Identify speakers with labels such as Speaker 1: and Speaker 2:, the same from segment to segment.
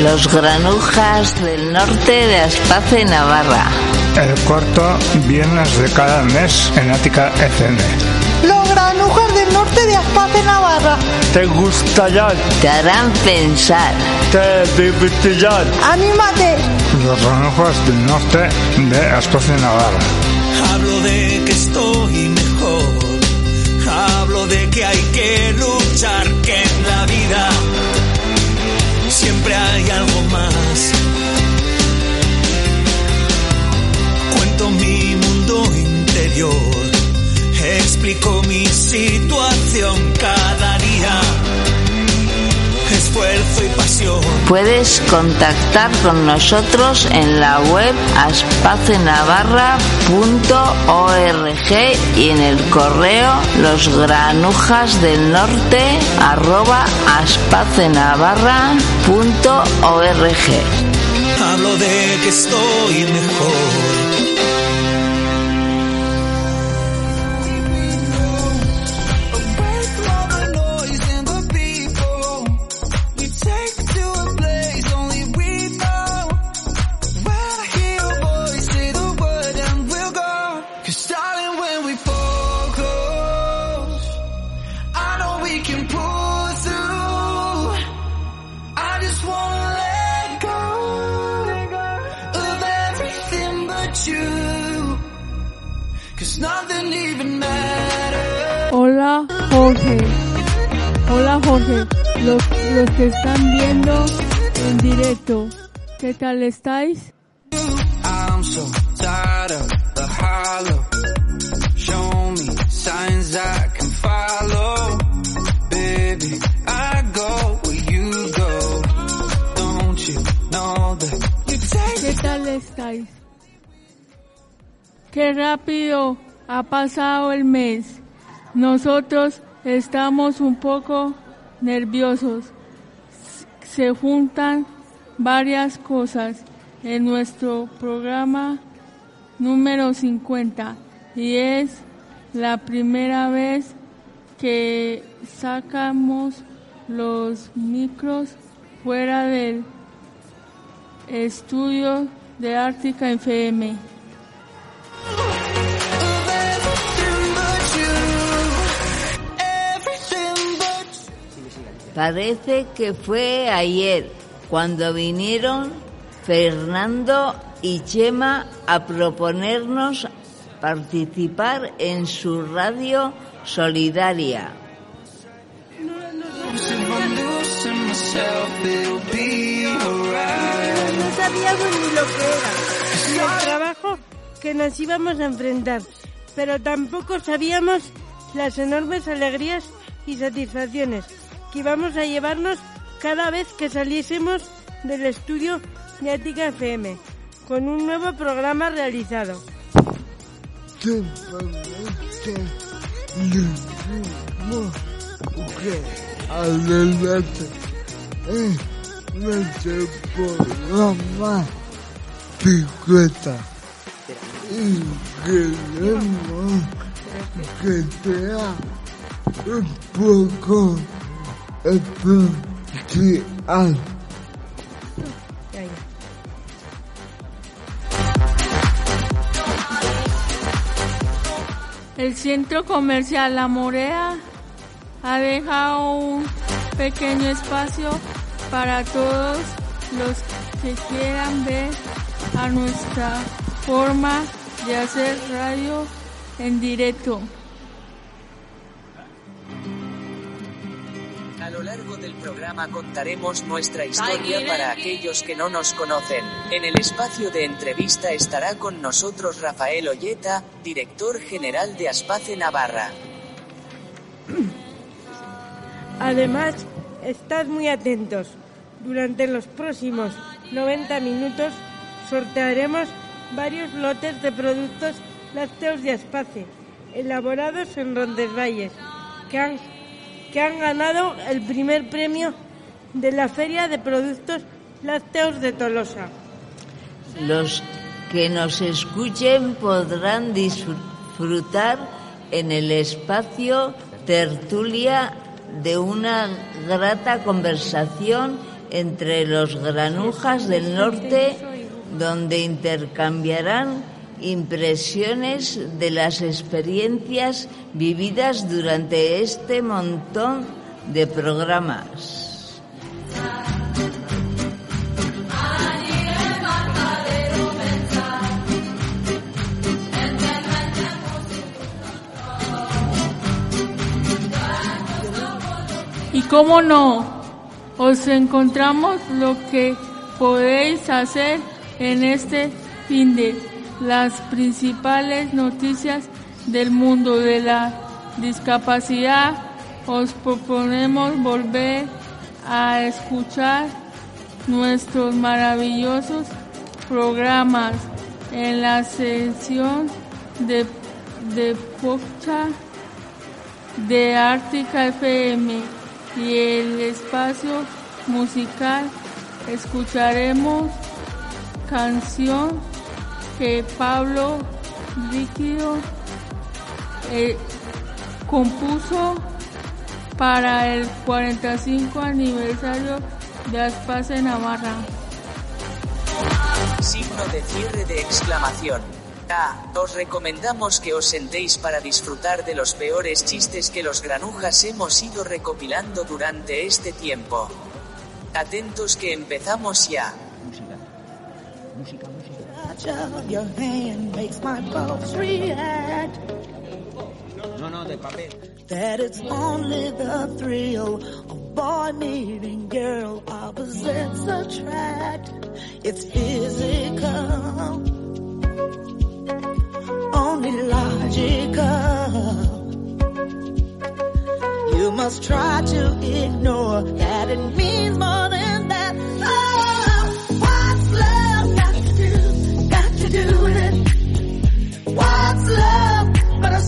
Speaker 1: Los Granujas del Norte de Aspace, Navarra.
Speaker 2: El cuarto viernes de cada mes en Ática FM.
Speaker 3: Los Granujas del Norte de Aspace, Navarra.
Speaker 2: ¿Te gustará?
Speaker 1: Te harán pensar.
Speaker 2: ¿Te divertirán?
Speaker 3: ¡Anímate!
Speaker 2: Los Granujas del Norte de Aspace, Navarra.
Speaker 4: Hablo de que estoy mejor. Hablo de que hay que luchar, que siempre hay algo más. Cuento mi mundo interior, explico mi situación cada día. Esfuerzo y pasión.
Speaker 1: Puedes contactar con nosotros en la web aspacenavarra.org y en el correo losgranujas del norte arroba aspacenavarra.org.
Speaker 4: Hablo de que estoy mejor.
Speaker 5: Que están viendo en directo. ¿Qué tal estáis?
Speaker 6: I'm so tired of the hollow. Show me signs I can follow. Baby, I go where you go. Don't you know that you take
Speaker 5: ¿Qué tal estáis? Qué rápido ha pasado el mes. Nosotros estamos un poco nerviosos. Se juntan varias cosas en nuestro programa número 50 y es la primera vez que sacamos los micros fuera del estudio de Ártica FM.
Speaker 1: Parece que fue ayer cuando vinieron Fernando y Chema a proponernos participar en su radio solidaria.
Speaker 7: No sabíamos ni lo que era, ni el trabajo que nos íbamos a enfrentar, pero tampoco sabíamos las enormes alegrías y satisfacciones que íbamos a llevarnos cada vez que saliésemos del estudio de FM con un nuevo programa realizado.
Speaker 8: Programa 50. Y queremos que sea un poco
Speaker 5: El centro comercial La Morea ha dejado un pequeño espacio para todos los que quieran ver a nuestra forma de hacer radio en directo.
Speaker 9: Lo largo del programa contaremos nuestra historia para aquellos que no nos conocen. En el espacio de entrevista estará con nosotros Rafael Olleta, director general de Aspace Navarra.
Speaker 7: Además, estad muy atentos. Durante los próximos 90 minutos sortearemos varios lotes de productos lácteos de Aspace, elaborados en Roncesvalles, que han, que han ganado el primer premio de la Feria de Productos Lácteos de Tolosa.
Speaker 1: Los que nos escuchen podrán disfrutar en el espacio tertulia de una grata conversación entre los granujas del norte donde intercambiarán impresiones de las experiencias vividas durante este montón de programas.
Speaker 5: Y cómo no, os encontramos lo que podéis hacer en este fin de las principales noticias del mundo de la discapacidad. Os proponemos volver a escuchar nuestros maravillosos programas en la sección de, de de Ártica FM y el espacio musical escucharemos canción que Pablo Líquido eh, compuso para el 45 aniversario de Aspace Navarra.
Speaker 9: Signo de cierre de exclamación. Ah, os recomendamos que os sentéis para disfrutar de los peores chistes que los granujas hemos ido recopilando durante este tiempo. Atentos que empezamos ya.
Speaker 10: Música, música. Your hand makes my pulse react.
Speaker 11: No, no, de papel.
Speaker 10: That it's only the thrill of boy meeting girl opposites attract. It's physical, only logical. You must try to ignore that it means more than that. Oh,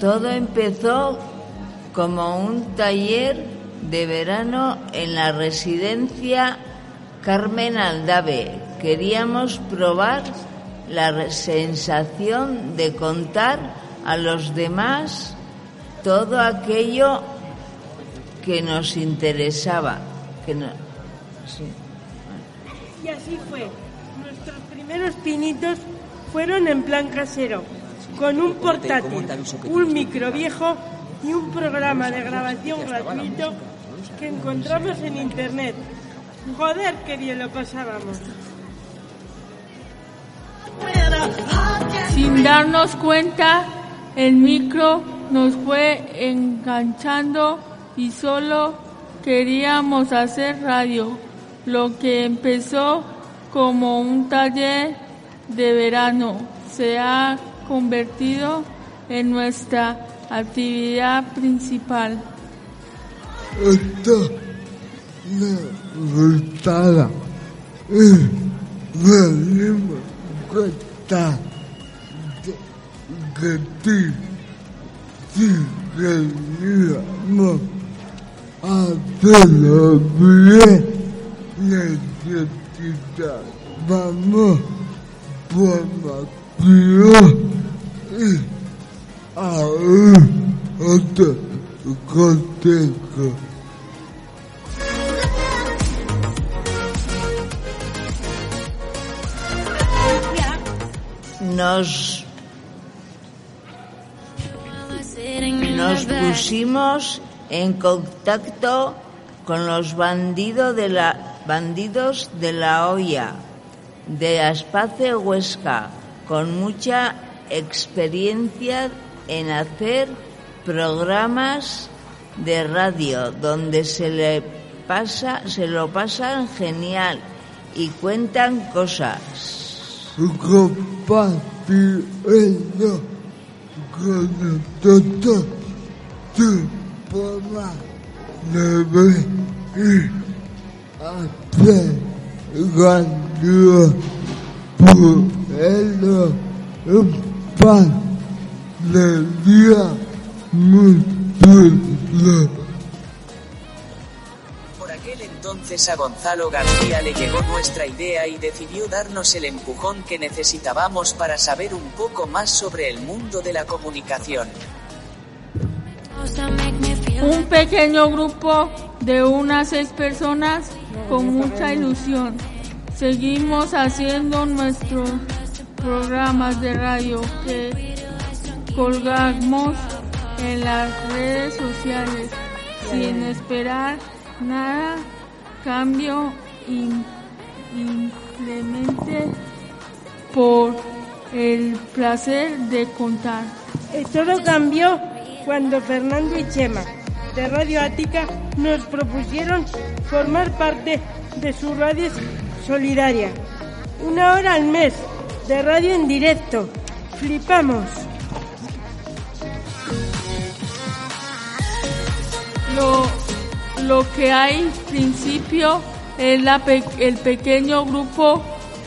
Speaker 1: Todo empezó como un taller de verano en la residencia Carmen Aldave. Queríamos probar la sensación de contar a los demás todo aquello que nos interesaba. Que no-.
Speaker 7: Y así fue. Nuestros primeros pinitos fueron en plan casero, con un portátil, un micro viejo y un programa de grabación gratuito que encontramos en internet. Joder, qué bien lo pasábamos.
Speaker 5: Sin darnos cuenta, el micro nos fue enganchando y solo queríamos hacer radio, lo que empezó como un taller de verano se ha convertido en nuestra actividad principal.
Speaker 8: Me dimos cuenta de que sí, sí queríamos hacerlo bien, necesitábamos formación y aún otro consejo.
Speaker 1: Nos, nos pusimos en contacto con los bandidos de la, bandidos de la olla de Aspace Huesca, con mucha experiencia en hacer programas de radio donde se le pasa, se lo pasan genial y cuentan cosas.
Speaker 8: Compartiendo con nosotros tu forma de ver y hacer radio por ello un pan de día.
Speaker 9: Por aquel entonces a Gonzalo García le llegó nuestra idea y decidió darnos el empujón que necesitábamos para saber un poco más sobre el mundo de la comunicación.
Speaker 5: Un pequeño grupo de unas seis personas con mucha ilusión. Seguimos haciendo nuestros programas de radio que colgamos en las redes sociales sin esperar nada cambio simplemente por el placer de contar.
Speaker 6: Todo cambió cuando Fernando y Chema de Radio Ática nos propusieron formar parte de su radio solidaria. Una hora al mes de radio en directo. Flipamos.
Speaker 5: Lo, lo que hay principio es la el pequeño grupo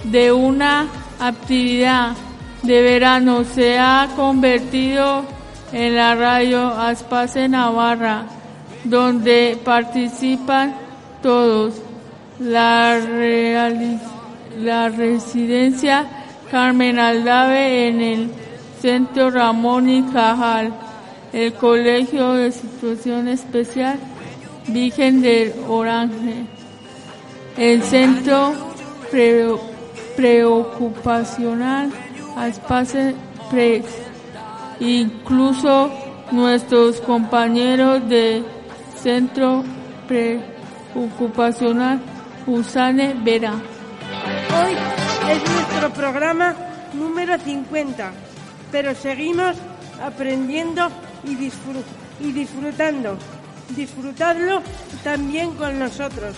Speaker 5: de una actividad de verano se ha convertido en la radio Aspace Navarra, donde participan todos. La, la residencia Carmen Aldave en el Centro Ramón y Cajal, el Colegio de Situación Especial Virgen del Orange, el Centro Pre- Preocupacional Aspace Press, incluso nuestros compañeros de Centro Preocupacional Usane Vera.
Speaker 6: Hoy es nuestro programa número 50, pero seguimos aprendiendo y, disfru- y disfrutando. Disfrutadlo también con nosotros.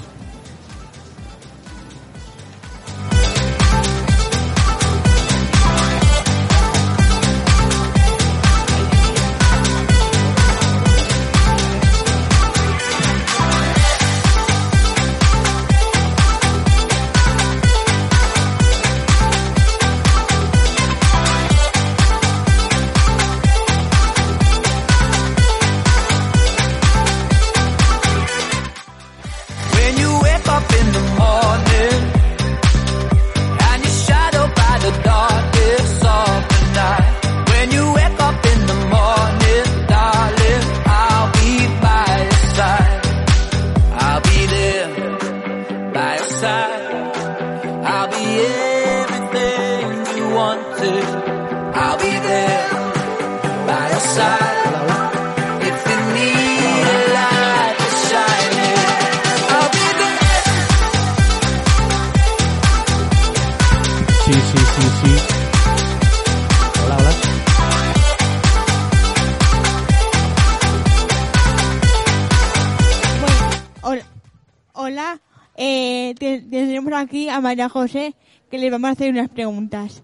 Speaker 12: María José que le vamos a hacer unas preguntas.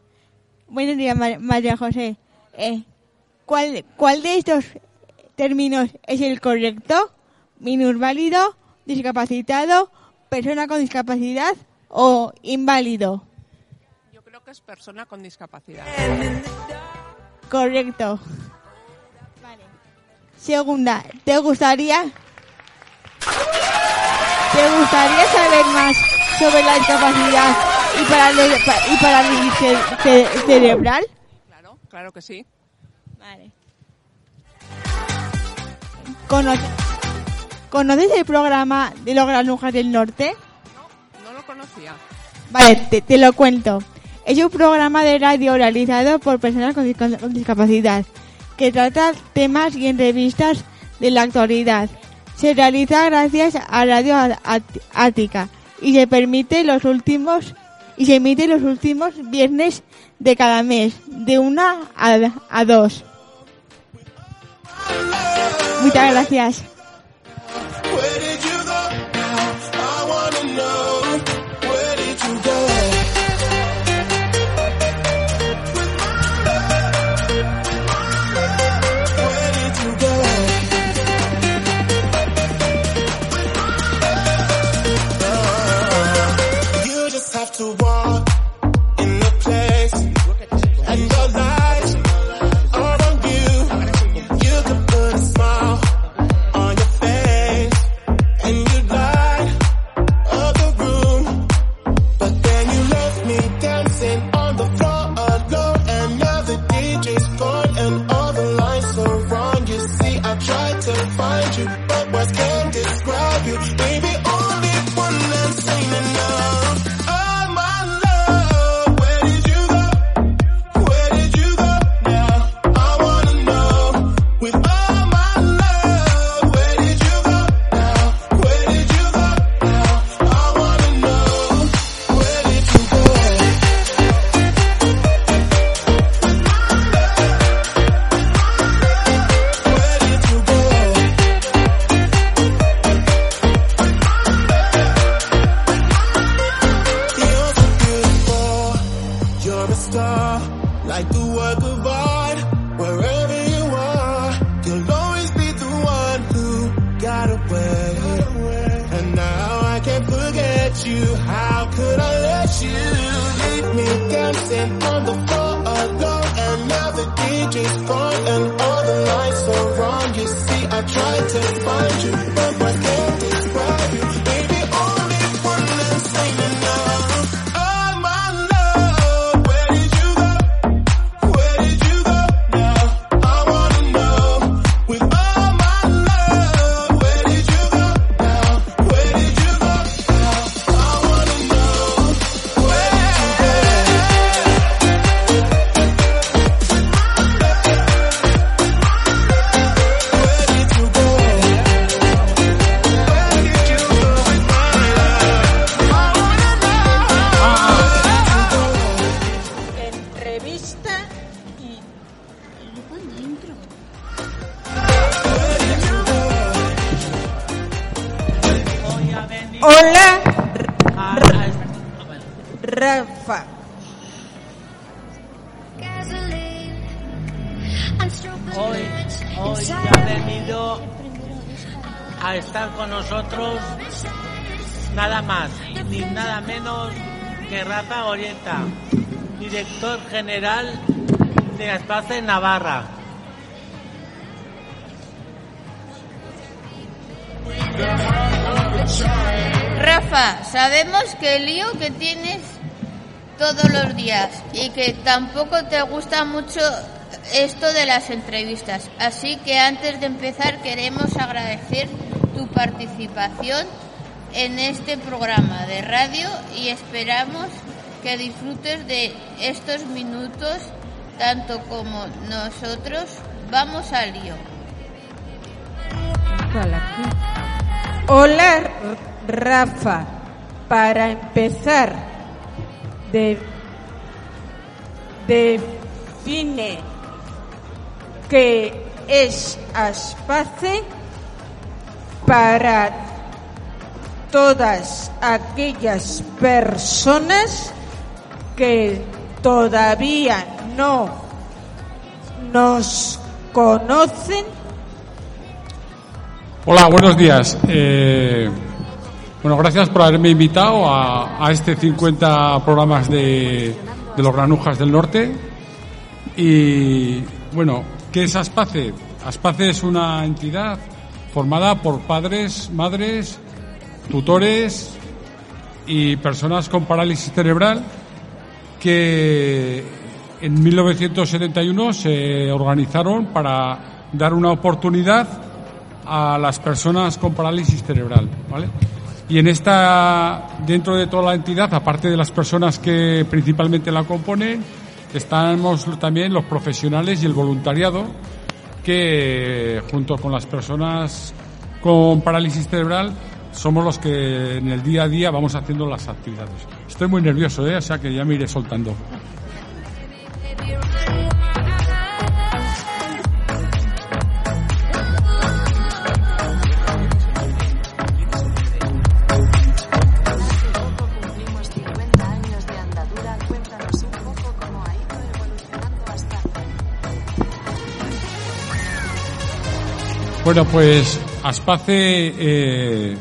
Speaker 12: Buenos días, Ma- María José. Eh, ¿cuál, ¿Cuál de estos términos es el correcto? ¿Minusválido, discapacitado, persona con discapacidad o inválido?
Speaker 13: Yo creo que es persona con discapacidad.
Speaker 12: Correcto. Segunda, ¿te gustaría ¿Te gustaría saber más sobre la discapacidad y parálisis, y parálisis ce- ce- cerebral?
Speaker 13: Claro, claro que sí.
Speaker 12: Vale. Cono- ¿Conoces el programa de los Granujas del Norte?
Speaker 13: No lo conocía.
Speaker 12: Vale, te, te lo cuento. Es un programa de radio realizado por personas con, dis- con discapacidad que trata temas y entrevistas de la actualidad. Se realiza gracias a Radio Ática y se permite los últimos y se emite los últimos viernes de cada mes, de una a, a dos.
Speaker 14: Muchas gracias.
Speaker 15: General de Aspace Navarra.
Speaker 16: Rafa, sabemos que el lío que tienes todos los días y que tampoco te gusta mucho esto de las entrevistas. Así que antes de empezar queremos agradecer tu participación en este programa de radio y esperamos que disfrutes de estos minutos tanto como nosotros. Vamos al lío.
Speaker 7: Hola, Rafa. Para empezar, de, define qué es Aspace para todas aquellas personas que todavía no nos conocen
Speaker 17: Hola, buenos días. Eh, bueno, gracias por haberme invitado a, este 50 programas de, de los Granujas del Norte. Y bueno, ¿qué es Aspace? Aspace es una entidad formada por padres, madres, tutores y personas con parálisis cerebral que en 1971 se organizaron para dar una oportunidad a las personas con parálisis cerebral, ¿vale? Y en esta, dentro de toda la entidad, aparte de las personas que principalmente la componen, estamos también los profesionales y el voluntariado, que junto con las personas con parálisis cerebral somos los que en el día a día vamos haciendo las actividades. Estoy muy nervioso, ¿eh? o sea que ya me iré soltando. Bueno, pues Aspace eh,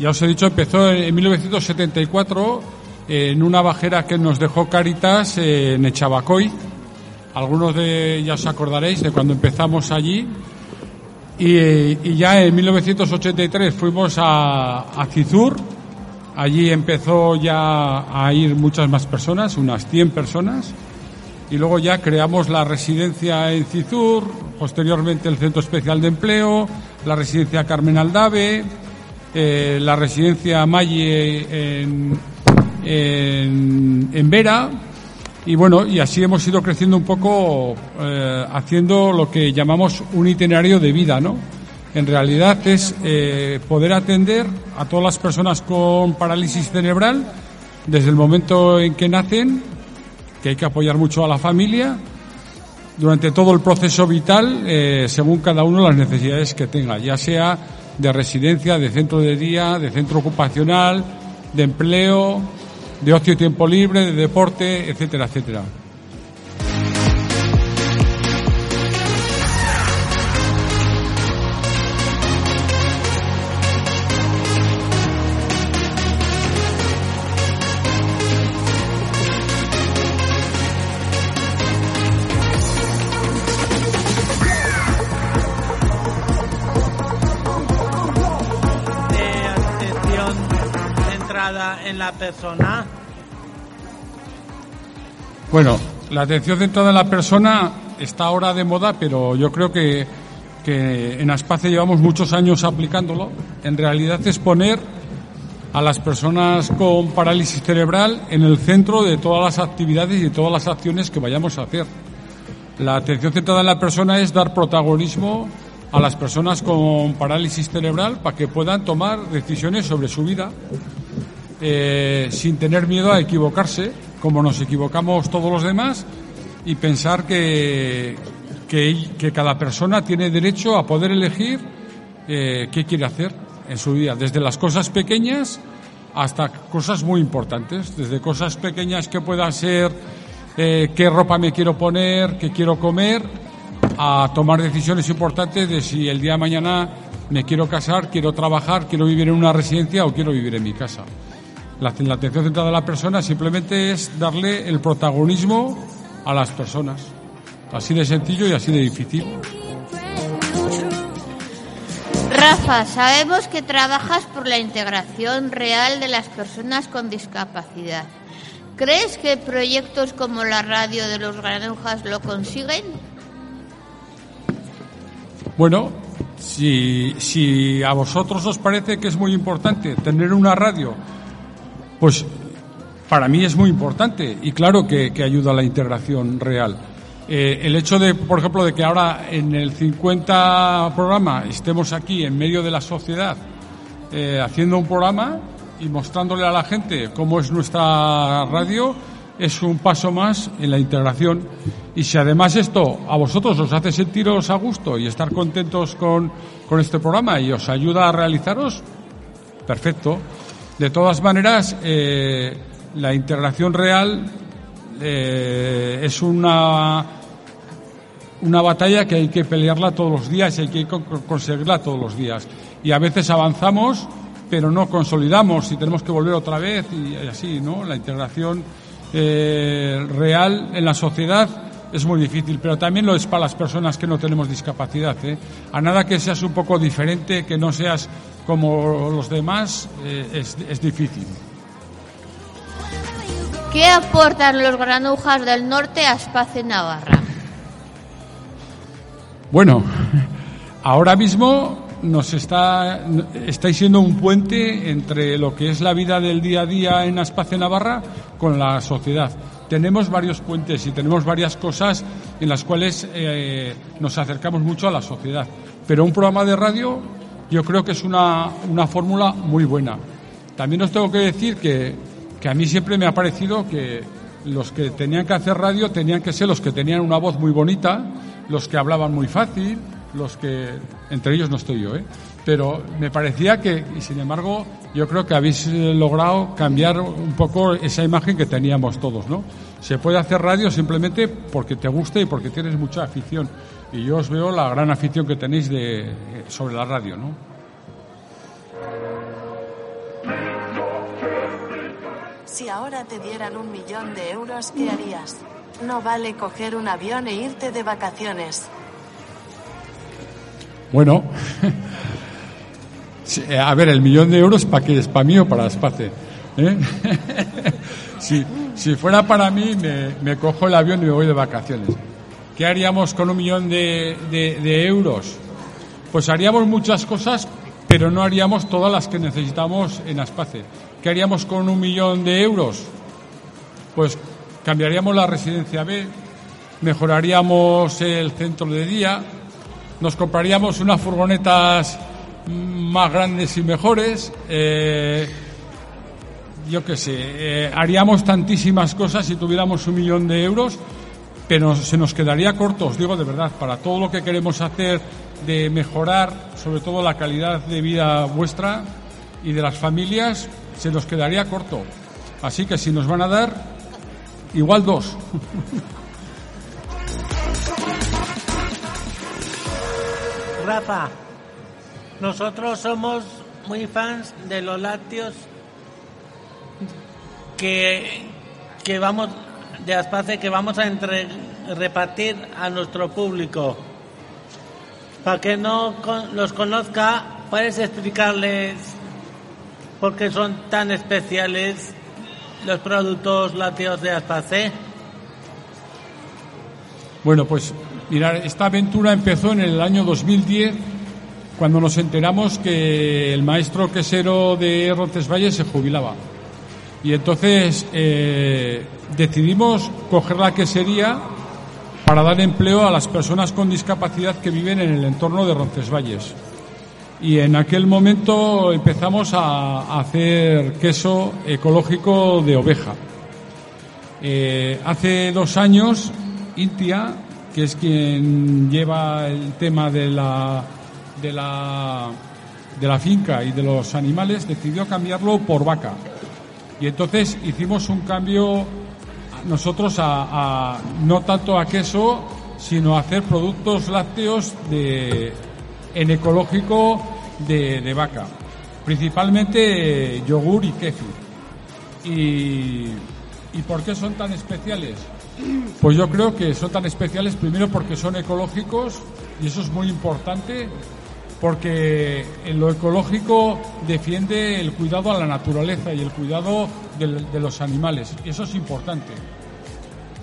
Speaker 17: ya os he dicho, empezó en 1974 en una bajera que nos dejó Caritas en Echabacoy. Algunos de ya os acordaréis de cuando empezamos allí. Y, y ya en 1983 fuimos a, a Cizur. Allí empezó ya a ir muchas más personas, unas 100 personas. Y luego ya creamos la residencia en Cizur, posteriormente el Centro Especial de Empleo, la residencia Carmen Aldave, eh, la residencia Malle en, en, en Vera. Y bueno, y así hemos ido creciendo un poco eh, haciendo lo que llamamos un itinerario de vida, ¿no? En realidad es eh, poder atender a todas las personas con parálisis cerebral desde el momento en que nacen, que hay que apoyar mucho a la familia, durante todo el proceso vital, eh, según cada uno las necesidades que tenga, ya sea de residencia, de centro de día, de centro ocupacional, de empleo, de ocio y tiempo libre, de deporte, etcétera, etcétera. Bueno, la atención centrada en la persona está ahora de moda, pero yo creo que, que en Aspace llevamos muchos años aplicándolo. En realidad es poner a las personas con parálisis cerebral en el centro de todas las actividades y de todas las acciones que vayamos a hacer. La atención centrada en la persona es dar protagonismo a las personas con parálisis cerebral para que puedan tomar decisiones sobre su vida eh, sin tener miedo a equivocarse, como nos equivocamos todos los demás, y pensar que, que, cada persona tiene derecho a poder elegir eh, qué quiere hacer en su vida, desde las cosas pequeñas hasta cosas muy importantes, desde cosas pequeñas que puedan ser eh, qué ropa me quiero poner, qué quiero comer, a tomar decisiones importantes de si el día de mañana me quiero casar, quiero trabajar, quiero vivir en una residencia o quiero vivir en mi casa. La, la atención centrada de la persona simplemente es darle el protagonismo a las personas. Así de sencillo y así de difícil.
Speaker 16: Rafa, sabemos que trabajas por la integración real de las personas con discapacidad. ¿Crees que proyectos como la radio de los granujas lo consiguen?
Speaker 17: Bueno, si, si a vosotros os parece que es muy importante tener una radio, pues para mí es muy importante y claro que, ayuda a la integración real. Eh, el hecho de, por ejemplo, de que ahora en el 50 programa estemos aquí en medio de la sociedad eh, haciendo un programa y mostrándole a la gente cómo es nuestra radio, es un paso más en la integración. Y si además esto a vosotros os hace sentiros a gusto y estar contentos con, con este programa y os ayuda a realizaros, perfecto. De todas maneras, eh, la integración real eh, es una, una batalla que hay que pelearla todos los días y hay que co- conseguirla todos los días. Y a veces avanzamos, pero no consolidamos y tenemos que volver otra vez y, y así, ¿no? La integración eh, real en la sociedad es muy difícil, pero también lo es para las personas que no tenemos discapacidad. ¿eh? A nada que seas un poco diferente, que no seas como los demás, eh, es, es difícil.
Speaker 16: ¿Qué aportan los granujas del norte a Espace Navarra?
Speaker 17: Bueno, ahora mismo nos está estáis siendo un puente entre lo que es la vida del día a día en Espacio Navarra con la sociedad. Tenemos varios puentes y tenemos varias cosas en las cuales eh, nos acercamos mucho a la sociedad. Pero un programa de radio yo creo que es una, una fórmula muy buena. También os tengo que decir que, que a mí siempre me ha parecido que los que tenían que hacer radio tenían que ser los que tenían una voz muy bonita, los que hablaban muy fácil, los que, entre ellos no estoy yo, ¿eh? pero me parecía que, y sin embargo, yo creo que habéis eh, logrado cambiar un poco esa imagen que teníamos todos, ¿no? Se puede hacer radio simplemente porque te gusta y porque tienes mucha afición. Y yo os veo la gran afición que tenéis de, eh, sobre la radio, ¿no?
Speaker 18: Si ahora te dieran un millón de euros, ¿qué harías? No vale coger un avión e irte de vacaciones.
Speaker 17: Bueno, eh, a ver, el millón de euros, ¿para qué es? ¿Para mí o para Espace? ¿Eh? si, si fuera para mí, me, me cojo el avión y me voy de vacaciones. ¿Qué haríamos con un millón de, de- de euros? Pues haríamos muchas cosas, pero no haríamos todas las que necesitamos en Aspace. ¿Qué haríamos con un millón de euros? Pues cambiaríamos la residencia B, mejoraríamos el centro de día, nos compraríamos unas furgonetas más grandes y mejores, eh, yo qué sé, eh, haríamos tantísimas cosas si tuviéramos un millón de euros, pero se nos quedaría corto, os digo de verdad, para todo lo que queremos hacer de mejorar, sobre todo la calidad de vida vuestra y de las familias, se nos quedaría corto. Así que si nos van a dar, igual dos.
Speaker 15: Rafa, nosotros somos muy fans de los lácteos que, que vamos de Aspace que vamos a repartir a nuestro público. Para que no los conozca, ¿puedes explicarles por qué son tan especiales los productos lácteos de Aspace?
Speaker 17: Bueno, pues mirar, esta aventura empezó en el año 2010 cuando nos enteramos que el maestro quesero de Roncesvalles se jubilaba. Y entonces eh, decidimos coger la quesería para dar empleo a las personas con discapacidad que viven en el entorno de Roncesvalles. Y en aquel momento empezamos a hacer queso ecológico de oveja. Eh, hace dos años, Intia, que es quien lleva el tema de la, de la, de la finca y de los animales, decidió cambiarlo por vaca. Y entonces hicimos un cambio nosotros a, no tanto a queso, sino a hacer productos lácteos en ecológico de, de vaca. Principalmente eh, yogur y kéfir. Y, ¿Y por qué son tan especiales? Pues yo creo que son tan especiales primero porque son ecológicos y eso es muy importante porque en lo ecológico defiende el cuidado a la naturaleza y el cuidado de los animales eso es importante.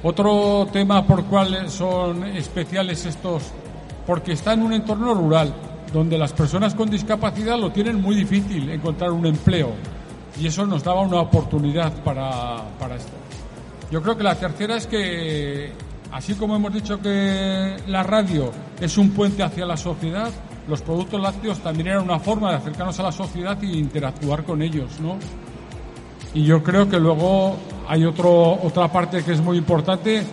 Speaker 17: Otro tema por cual son especiales estos, porque está en un entorno rural donde las personas con discapacidad lo tienen muy difícil encontrar un empleo y eso nos daba una oportunidad para esto. Yo creo que la tercera es que, así como hemos dicho que la radio es un puente hacia la sociedad, los productos lácteos también eran una forma de acercarnos a la sociedad y interactuar con ellos, ¿no? Y yo creo que luego hay otro, otra parte que es muy importante,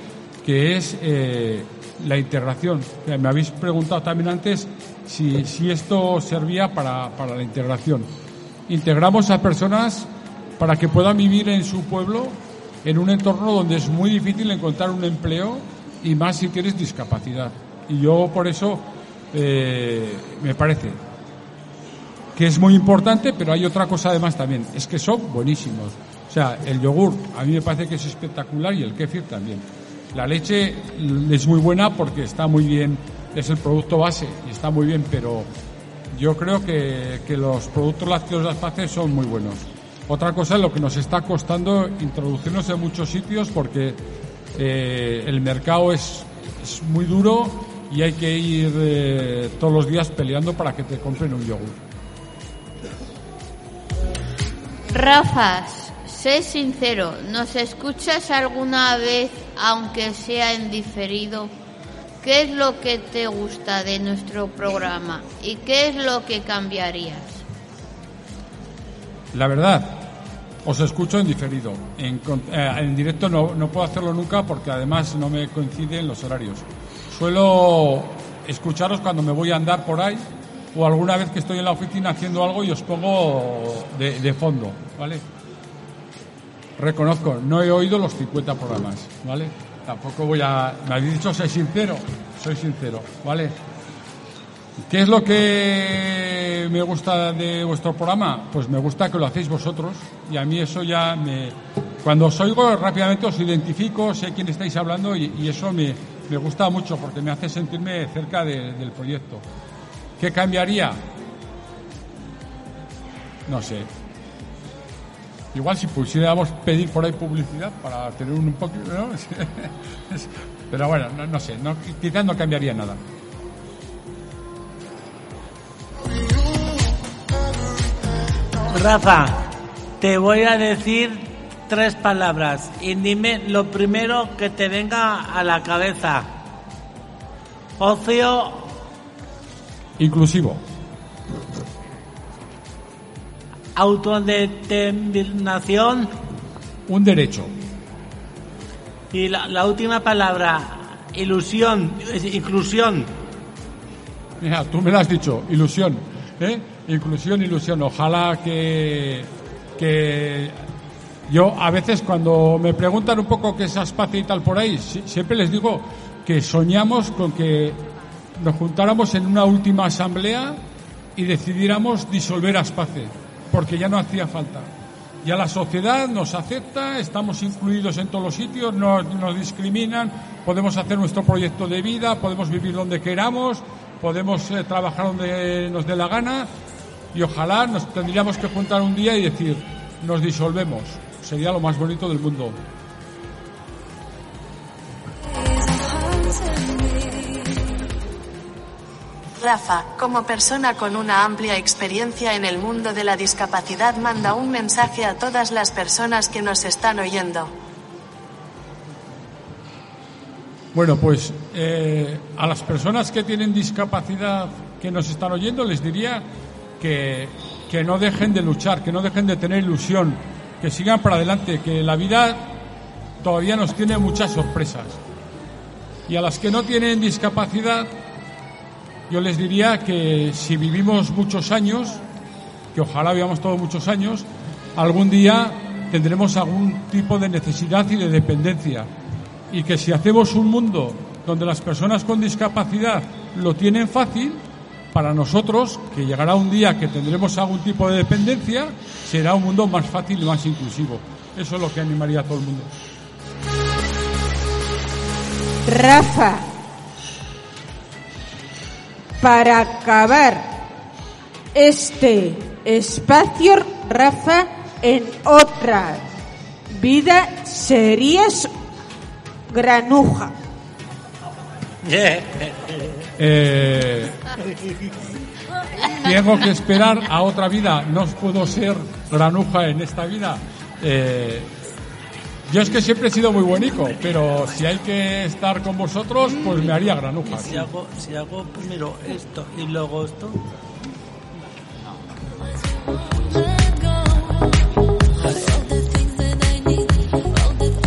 Speaker 17: que es eh, la integración. Eh, Me habéis preguntado también antes si, si esto servía para, para la integración. Integramos a personas para que puedan vivir en su pueblo en un entorno donde es muy difícil encontrar un empleo y más si tienes discapacidad. Y yo por eso eh, me parece que es muy importante, pero hay otra cosa además también, es que son buenísimos. O sea, el yogur a mí me parece que es espectacular y el kéfir también. La leche es muy buena porque está muy bien, es el producto base y está muy bien, pero yo creo que, que los productos lácteos de Aspace son muy buenos. Otra cosa es lo que nos está costando introducirnos en muchos sitios porque eh, el mercado es, es muy duro y hay que ir eh, todos los días peleando para que te compren un yogur.
Speaker 16: Rafas, sé sincero, ¿nos escuchas alguna vez, aunque sea en diferido? ¿Qué es lo que te gusta de nuestro programa y qué es lo que cambiarías?
Speaker 17: La verdad, os escucho en diferido. Eh, en directo no, no puedo hacerlo nunca porque además no me coinciden los horarios. Suelo escucharos cuando me voy a andar por ahí o alguna vez que estoy en la oficina haciendo algo y os pongo de, de fondo, ¿vale? Reconozco, no he oído los 50 programas, ¿vale? Tampoco voy a... Me habéis dicho, soy sincero, soy sincero, ¿vale? ¿Qué es lo que me gusta de vuestro programa? Pues me gusta que lo hacéis vosotros y a mí eso ya me... Cuando os oigo rápidamente os identifico, sé quién estáis hablando y, eso me, me gusta mucho porque me hace sentirme cerca de- del proyecto. ¿Qué cambiaría? No sé. Igual si pusiéramos pedir por ahí publicidad para tener un poquito, ¿no? Pero bueno, no, sé, quizás no cambiaría nada.
Speaker 15: Rafa, te voy a decir tres palabras y dime lo primero que te venga a la cabeza. Ocio,
Speaker 17: Inclusivo.
Speaker 15: autodeterminación
Speaker 17: Un derecho.
Speaker 15: y la, la última palabra, ilusión, inclusión.
Speaker 17: Mira, tú me lo has dicho, ilusión. ¿eh? Inclusión, ilusión. Ojalá que, que yo a veces cuando me preguntan un poco qué es Aspace y tal por ahí, si- siempre les digo que soñamos con que nos juntáramos en una última asamblea y decidiéramos disolver Aspace, porque ya no hacía falta. Ya la sociedad nos acepta, estamos incluidos en todos los sitios, no nos discriminan, podemos hacer nuestro proyecto de vida, podemos vivir donde queramos, podemos eh, trabajar donde nos dé la gana y ojalá nos tendríamos que juntar un día y decir, nos disolvemos. Sería lo más bonito del mundo.
Speaker 18: Rafa, como persona con una amplia experiencia en el mundo de la discapacidad, manda un mensaje a todas las personas que nos están oyendo.
Speaker 17: Bueno, pues eh, a las personas que tienen discapacidad que nos están oyendo les diría que, que no dejen de luchar, que no dejen de tener ilusión, que sigan para adelante, que la vida todavía nos tiene muchas sorpresas. Y a las que no tienen discapacidad, yo les diría que si vivimos muchos años, que ojalá vivamos todos muchos años, algún día tendremos algún tipo de necesidad y de dependencia. Y que si hacemos un mundo donde las personas con discapacidad lo tienen fácil, para nosotros, que llegará un día que tendremos algún tipo de dependencia, será un mundo más fácil y más inclusivo. Eso es lo que animaría a todo el mundo.
Speaker 19: Rafa, para acabar este espacio, Rafa, en otra vida serías granuja.
Speaker 17: Eh, tengo que esperar a otra vida, no puedo ser granuja en esta vida. Eh, yo es que siempre he sido muy bonito, pero si hay que estar con vosotros, pues me haría granuja.
Speaker 15: Si hago, si hago primero esto y luego esto.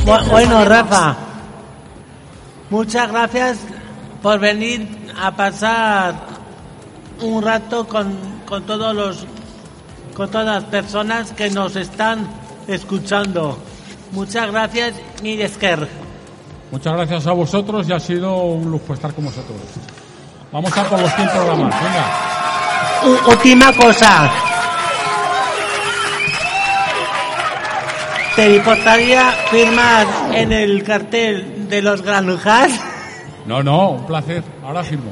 Speaker 15: Bu- Bueno, Rafa, muchas gracias por venir a pasar un rato con, con todos los con todas las personas que nos están escuchando. Muchas gracias, Miresker.
Speaker 17: Muchas gracias a vosotros y ha sido un lujo estar con vosotros. Vamos a por los 100 programas, venga.
Speaker 15: U- última cosa. ¿Te importaría firmar en el cartel de los granujas?
Speaker 17: No, no, un placer. Ahora firmo.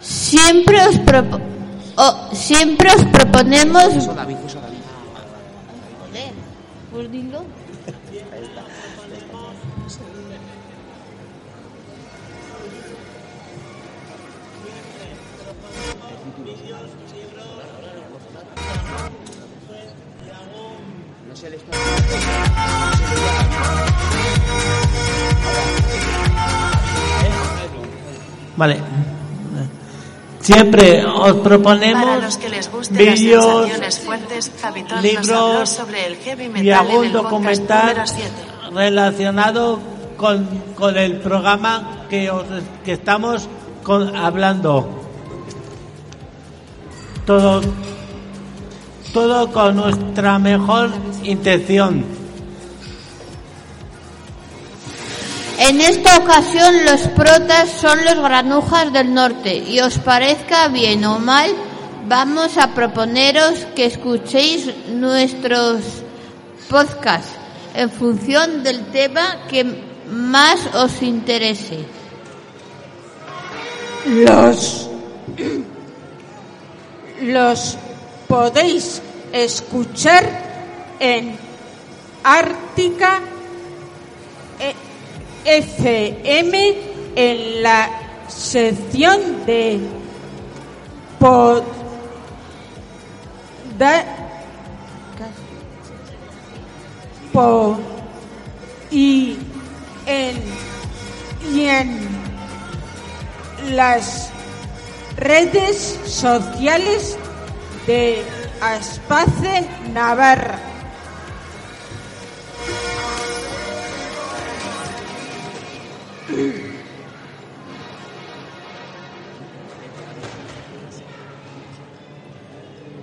Speaker 16: Siempre os, propo- siempre os proponemos.
Speaker 15: Siempre os proponemos vídeos, libros
Speaker 18: sobre el heavy
Speaker 15: y
Speaker 18: metal en
Speaker 15: algún documental
Speaker 18: número 7.
Speaker 15: relacionado con, con el programa que, os, que estamos con- hablando. Todo, todo con nuestra mejor intención.
Speaker 16: En esta ocasión los protas son los granujas del norte y os parezca bien o mal, vamos a proponeros que escuchéis nuestros podcasts en función del tema que más os interese.
Speaker 19: Los, los podéis escuchar en Ártica eh, FM en la sección de pod, y en en las redes sociales de Aspace Navarra.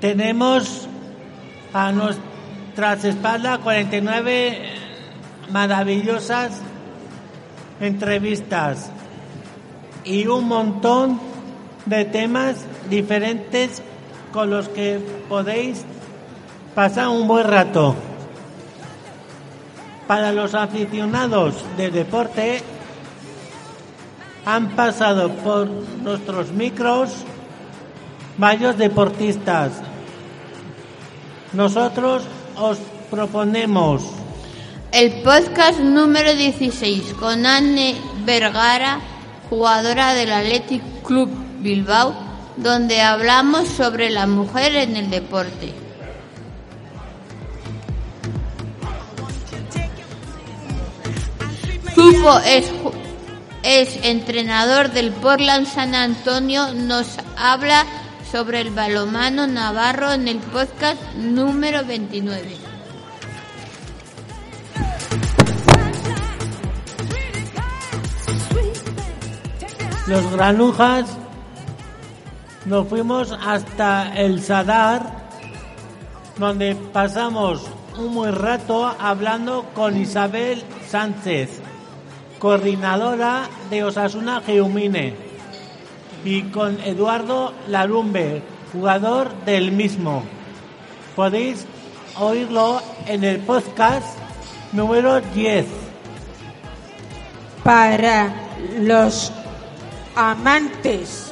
Speaker 15: Tenemos a nuestras espaldas 49 maravillosas entrevistas y un montón de temas diferentes con los que podéis pasar un buen rato. Para los aficionados de deporte, han pasado por nuestros micros varios deportistas. Nosotros os proponemos
Speaker 16: El podcast número 16 con Anne Vergara, jugadora del Athletic Club Bilbao, donde hablamos sobre la mujer en el deporte. Zupo es, es entrenador del Portland San Antonio, nos habla sobre el balomano navarro en el podcast número 29.
Speaker 15: los granujas, nos fuimos hasta el Sadar, donde pasamos un buen rato hablando con Isabel Sánchez, coordinadora de Osasuna Geumine, y con Eduardo Larumbe, jugador del mismo. Podéis oírlo en el podcast número 10.
Speaker 19: Para los amantes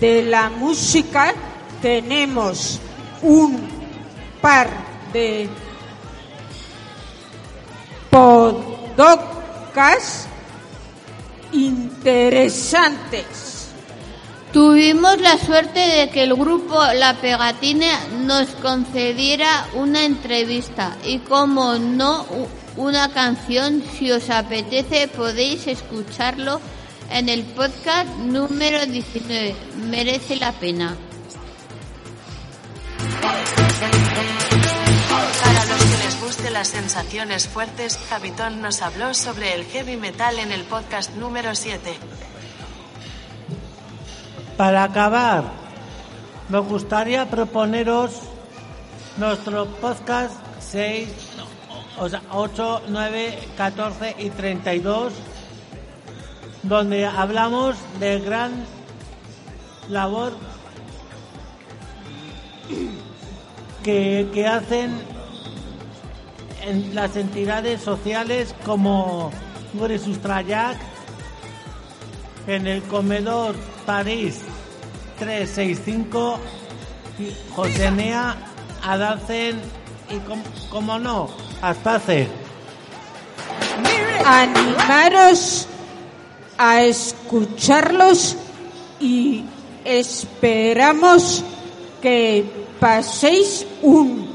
Speaker 19: de la música tenemos un par de podcasts interesantes.
Speaker 16: Tuvimos la suerte de que el grupo La Pegatina nos concediera una entrevista y como no una canción, si os apetece podéis escucharlo en el podcast número 19. Merece la pena.
Speaker 18: Para los que les guste las sensaciones fuertes, Javitón nos habló sobre el heavy metal en el podcast número 7.
Speaker 15: Para acabar, nos gustaría proponeros nuestro podcast 6, o sea, 8, 9, 14 y 32, donde hablamos de gran labor que, que hacen en las entidades sociales como Sustrayac en el comedor París 365 Josenea Adacen y com- como no Aspace
Speaker 19: Animaros a escucharlos y esperamos que paséis un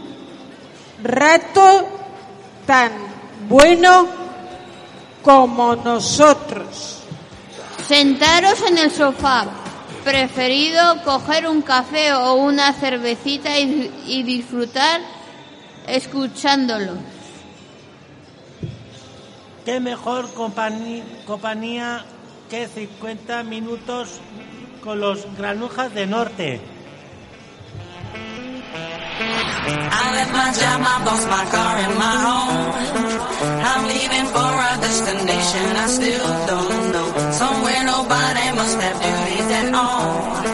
Speaker 19: rato tan bueno como nosotros.
Speaker 16: Sentaros en el sofá. Preferido coger un café o una cervecita y, disfrutar escuchándolo.
Speaker 15: qué mejor compañía, compañía que 50 minutos con los granujas de norte
Speaker 20: I left my job, my boss, my car, and my home. I'm leaving for a destination I still don't know. Somewhere nobody must have duties at all.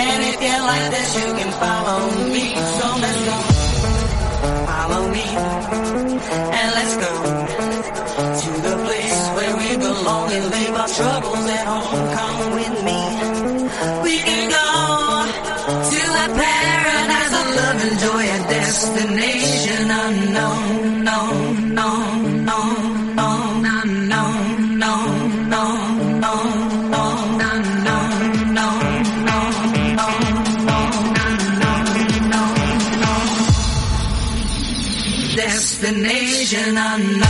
Speaker 20: And if you like this, you can follow me. So let's go. Follow me. And let's go to the place where we belong and leave our troubles at home. Come with me. We can go to a enjoy a destination unknown, known, known, known, known, unknown, known, known, known, unknown. Destination unknown.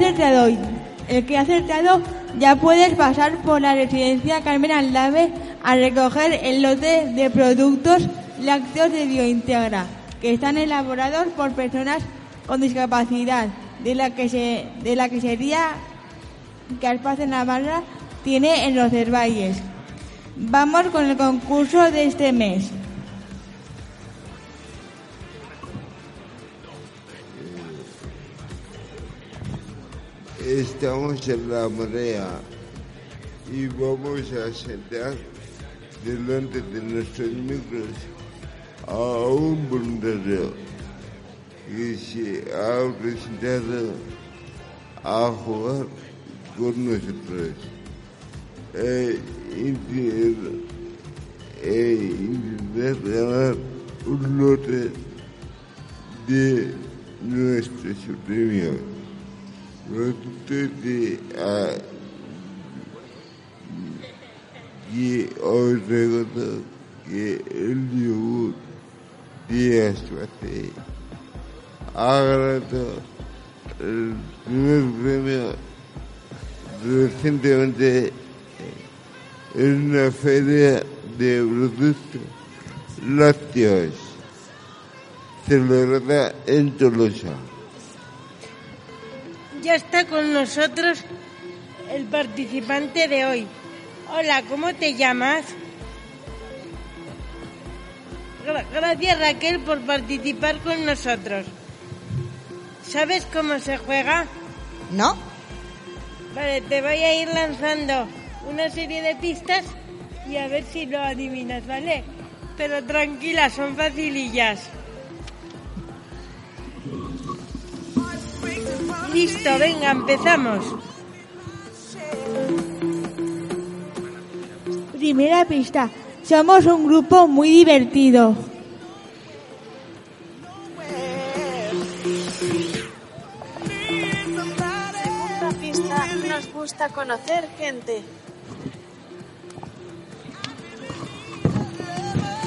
Speaker 12: El que ha acertado, el que ha acertado, ya puedes pasar por la residencia Carmen Aldave a recoger el lote de productos lácteos de Biointegra que están elaborados por personas con discapacidad, de la que de la que sería que Alpaz Navarra tiene en los Cervalles. Vamos con el concurso de este mes.
Speaker 21: Estamos en la marea y vamos a sentar delante de nuestros micros a un voluntario que se ha presentado a jugar con nosotros. E intentar, e intentar ganar un lote de nuestros premios. Productos ah, y os recuerdo que el yogur Aspace ha ganado el primer premio recientemente en una feria de productos lácteos celebrada en Tolosa.
Speaker 7: Ya está con nosotros el participante de hoy. Hola, ¿cómo te llamas? Gra- Gracias Raquel por participar con nosotros. ¿Sabes cómo se juega?
Speaker 22: No.
Speaker 7: Vale, te voy a ir lanzando una serie de pistas y a ver si lo adivinas, ¿vale? Pero tranquila, son facilillas. Listo, venga, empezamos.
Speaker 12: Primera pista. Somos un grupo muy divertido.
Speaker 18: Segunda pista, nos gusta conocer gente.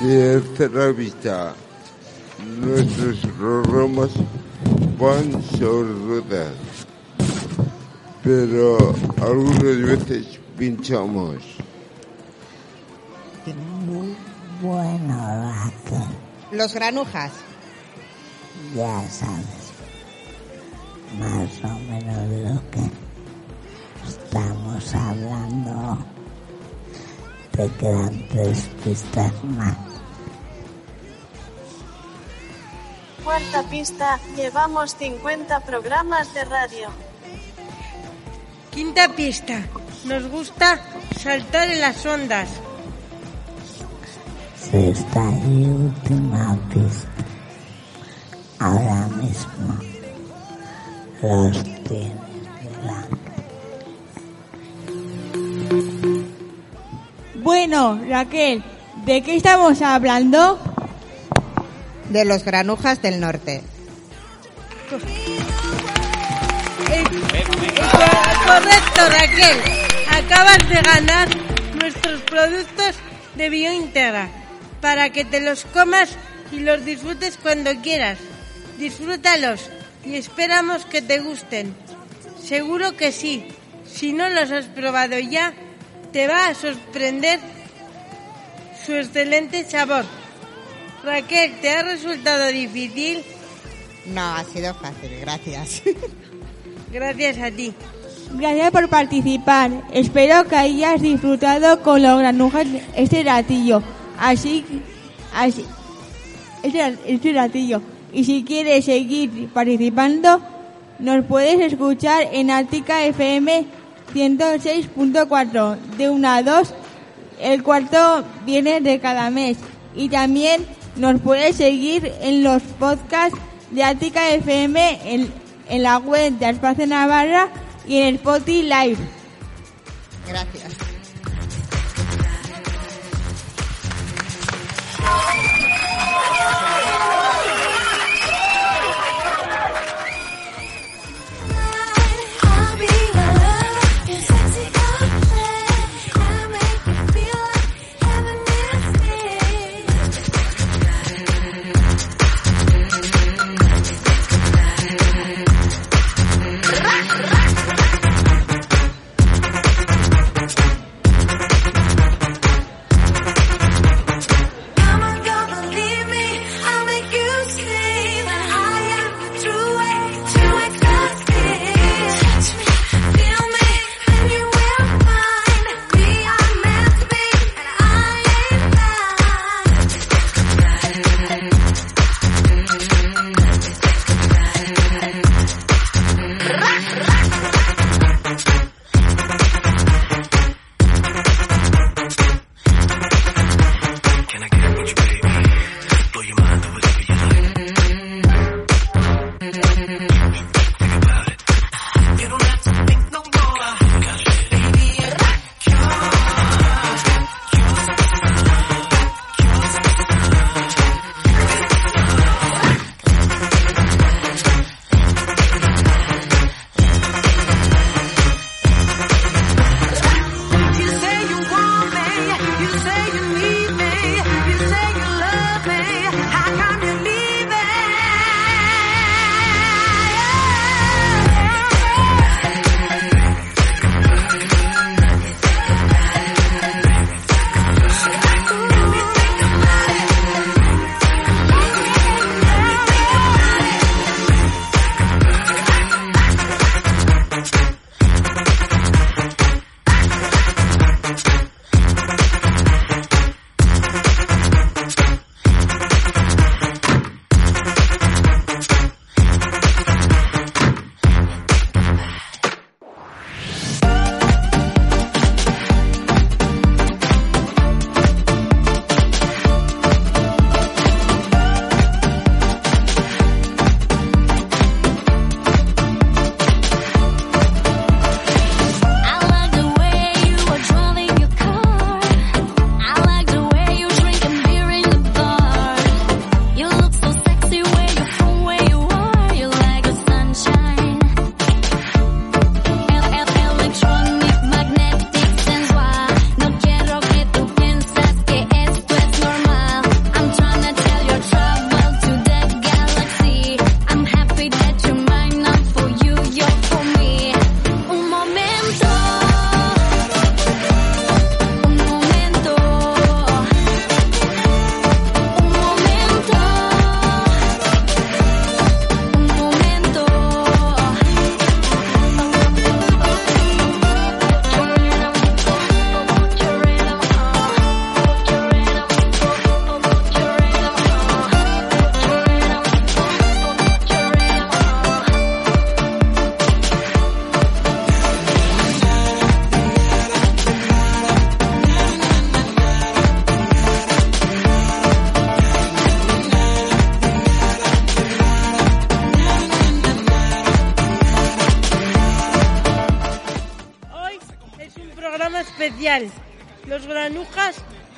Speaker 21: Tercera vista. Nuestros programas van sobre ruedas. Pero algunas veces pinchamos.
Speaker 23: Muy bueno
Speaker 22: Los granujas.
Speaker 23: ya sabes. Más o menos lo que estamos hablando. Te quedan tres pistas más.
Speaker 18: Cuarta pista, llevamos 50 programas de radio.
Speaker 7: Quinta pista. Nos gusta saltar en las ondas.
Speaker 23: Sexta y última pista. Ahora mismo los tienes delante.
Speaker 12: Bueno, Raquel, ¿de qué estamos hablando?
Speaker 24: De los granujas del norte.
Speaker 7: Correcto, Raquel. Acabas de ganar nuestros productos de Biointegra para que te los comas y los disfrutes cuando quieras. Disfrútalos y esperamos que te gusten. Seguro que sí. Si no los has probado ya, te va a sorprender su excelente sabor. Raquel, ¿te ha resultado difícil?
Speaker 24: No, ha sido fácil, gracias.
Speaker 7: Gracias a ti.
Speaker 12: Gracias por participar. Espero que hayas disfrutado con los granujas este ratillo. Así, así, este, este ratillo. Y si quieres seguir participando, nos puedes escuchar en Ática FM 106.4 de 1 a 2 el cuarto viernes de cada mes. Y también nos puedes seguir en los podcasts de Ática FM, en, en la web de Espacio Navarra y en el Poti Live.
Speaker 24: Gracias.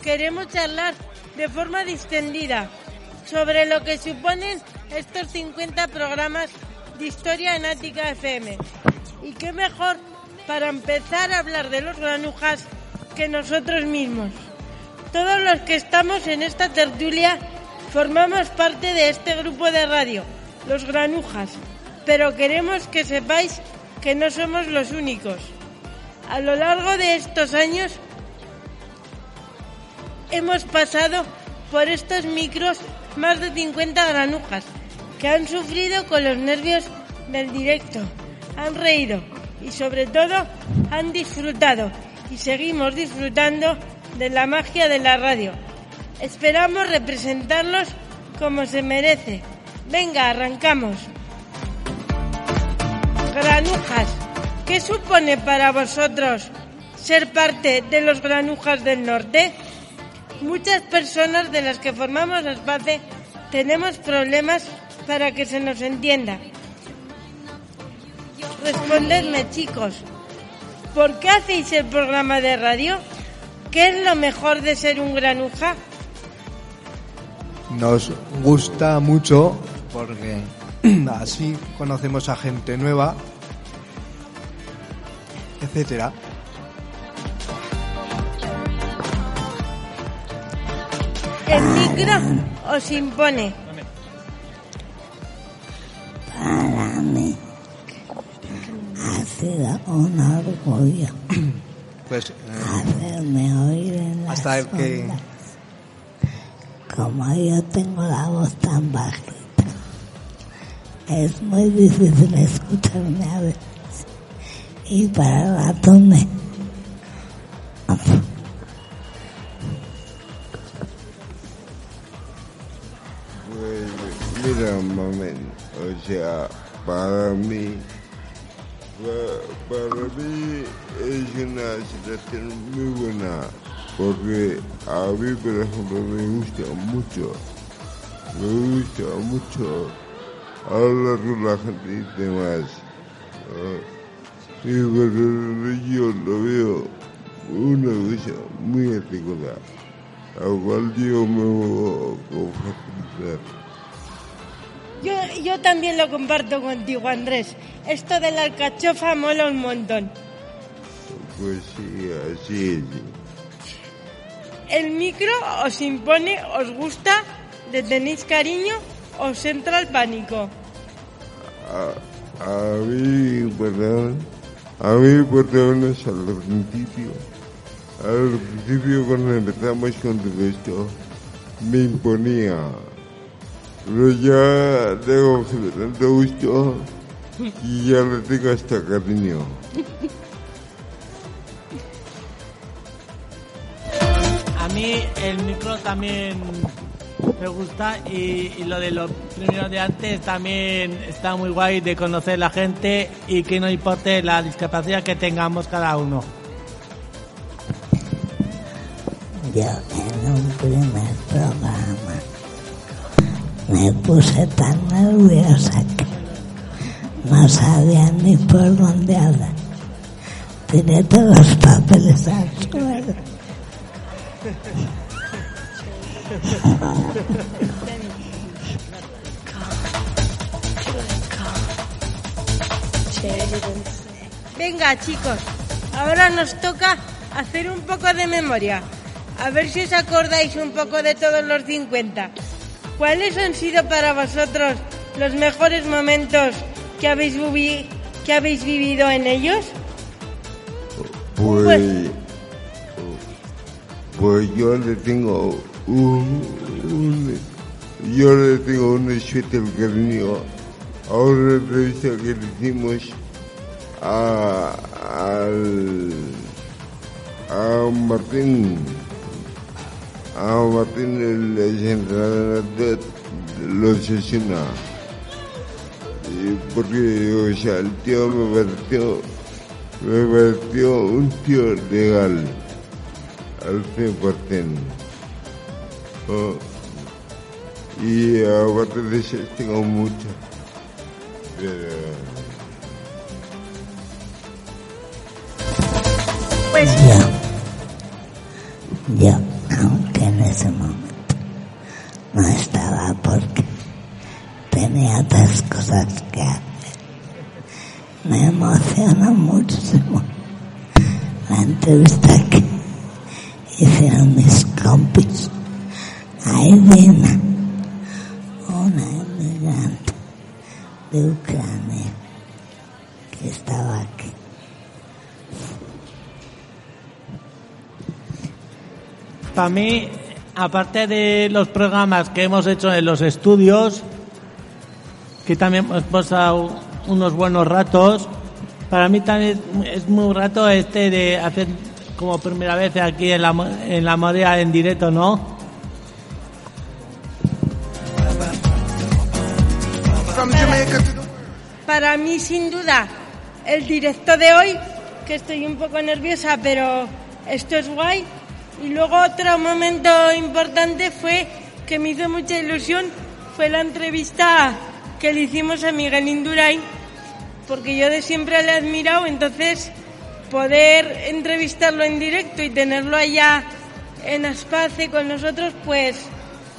Speaker 7: Queremos charlar de forma distendida sobre lo que suponen estos 50 programas de historia en Ática FM. Y qué mejor para empezar a hablar de los granujas que nosotros mismos. Todos los que estamos en esta tertulia formamos parte de este grupo de radio, los granujas, pero queremos que sepáis que no somos los únicos. A lo largo de estos años hemos pasado por estos micros más de 50 granujas que han sufrido con los nervios del directo, han reído y sobre todo han disfrutado y seguimos disfrutando de la magia de la radio. Esperamos representarlos como se merece. Venga, arrancamos. Granujas, ¿qué supone para vosotros ser parte de los granujas del norte? Muchas personas de las que formamos Espace tenemos problemas para que se nos entienda. Respondedme, chicos, ¿por qué hacéis el programa de radio? ¿Qué es lo mejor de ser un granuja?
Speaker 25: Nos gusta mucho porque así conocemos a gente nueva, etcétera.
Speaker 7: ¿El micro os impone?
Speaker 23: Para mí ha sido un orgullo
Speaker 25: Pues eh,
Speaker 23: hacerme oír en las
Speaker 25: hasta el que
Speaker 23: ondas. Como yo tengo la voz tan bajita, es muy difícil escucharme a veces. Y para el ratón
Speaker 21: Pues mamen, o sea, para mí, pa- para mí es una situación muy buena, porque a mí, por ejemplo, me gusta mucho, me gusta mucho hablar con la gente y demás. ¿no? Y porque yo lo veo una cosa muy articulada, a cual yo me voy a facilitar.
Speaker 7: Yo, yo también lo comparto contigo, Andrés. Esto de la alcachofa mola un montón.
Speaker 21: Pues sí, así es.
Speaker 7: El micro os impone, os gusta, le tenéis cariño, os entra el pánico.
Speaker 21: A, a mí, perdón, a mí, lo menos al principio, al principio cuando empezamos con todo esto, me imponía. Pero ya tengo tanto gusto y ya le tengo hasta cariño.
Speaker 15: A mí el micro también me gusta y, y lo de los primeros de antes también está muy guay de conocer la gente y que no importe la discapacidad que tengamos cada uno.
Speaker 23: Yo en un primer programa me puse tan nerviosa que no sabía ni por dónde hablar. Tiré todos los papeles al suelo.
Speaker 7: Venga, chicos, ahora nos toca hacer un poco de memoria. A ver si os acordáis un poco de todos los 50. ¿Cuáles han sido para vosotros los mejores momentos que habéis, que habéis vivido en ellos?
Speaker 21: Pues, pues yo le tengo un, un- yo le tengo un especial cariño a una entrevista que le hicimos a, al, a Martín, Martín lo asesina. Porque, o sea, el tío me pareció me un tío legal al 100%. Oh, y aparte de eso mucho.
Speaker 7: Pues
Speaker 23: Yo Yo, en ese momento no estaba porque tenía otras cosas que hacer, me emociona muchísimo la entrevista que hicieron mis compis a Irina, una inmigrante de Ucrania que estaba aquí.
Speaker 15: Para mí, aparte de los programas que hemos hecho en los estudios, que también hemos pasado unos buenos ratos, para mí también es muy rato este de hacer como primera vez aquí en la, en la Morea en directo, ¿no?
Speaker 7: Para mí, sin duda, el directo de hoy, que estoy un poco nerviosa, pero esto es guay. Y luego otro momento importante fue que me hizo mucha ilusión, fue la entrevista que le hicimos a Miguel Indurain, porque yo de siempre le he admirado, entonces poder entrevistarlo en directo y tenerlo allá en Aspace con nosotros, pues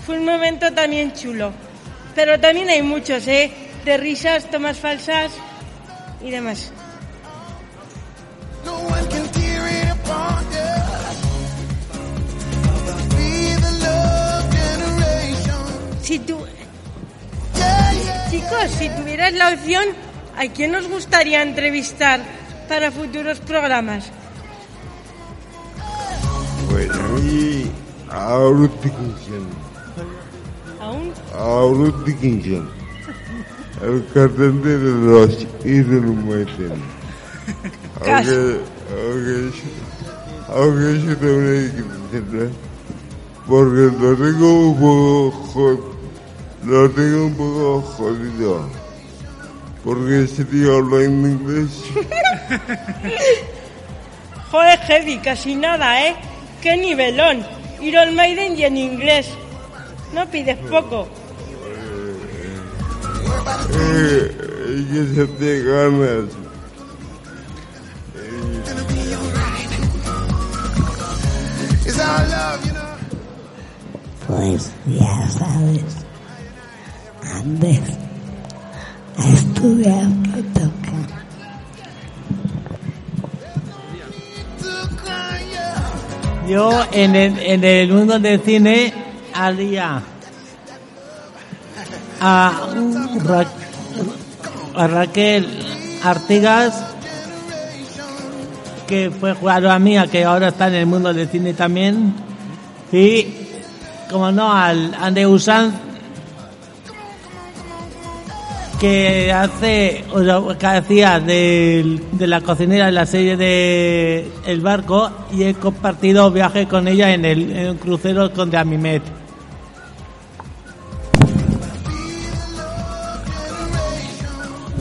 Speaker 7: fue un momento también chulo. Pero también hay muchos, ¿eh? De risas, tomas falsas y demás. Si tuvieras la opción, ¿a quién os gustaría entrevistar para futuros programas?
Speaker 21: Bueno, y a Ruth Dickinson.
Speaker 7: ¿Aún?
Speaker 21: A Ruth Dickinson. El cantante de los Maiden.
Speaker 7: Casi.
Speaker 21: Aunque, aunque, aunque yo también quisiera, porque lo tengo un poco lo tengo un poco jodido. Porque ese tío habla en inglés.
Speaker 7: Joder, heavy, casi nada, ¿eh? ¡Qué nivelón! Iron Maiden y en inglés. No pides poco.
Speaker 21: Eh, y que se te ganas.
Speaker 23: Pues ya sabes, antes a estudiar que toca.
Speaker 15: Yo en el, en el mundo del cine haría a, a Raquel Artigas, que fue jugadora mía, que ahora está en el mundo del cine también, y, como no, al Andreu Sanz, que hace, o que hacía de, de la cocinera en la serie de El Barco y he compartido viaje con ella en el, crucero con de Amimet.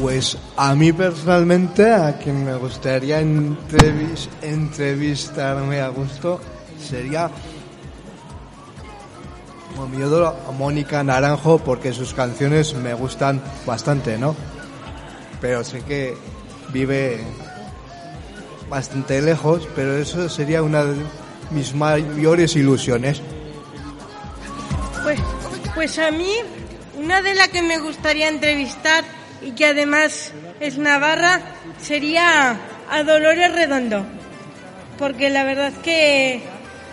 Speaker 25: Pues a mí personalmente, a quien me gustaría entrevis- entrevistarme a gusto, sería como mi ídolo, a Mónica Naranjo, porque sus canciones me gustan bastante, ¿no? Pero sé que vive bastante lejos, pero eso sería una de mis mayores ilusiones.
Speaker 7: Pues, pues a mí, una de las que me gustaría entrevistar y que además es navarra sería a Dolores Redondo. Porque la verdad es que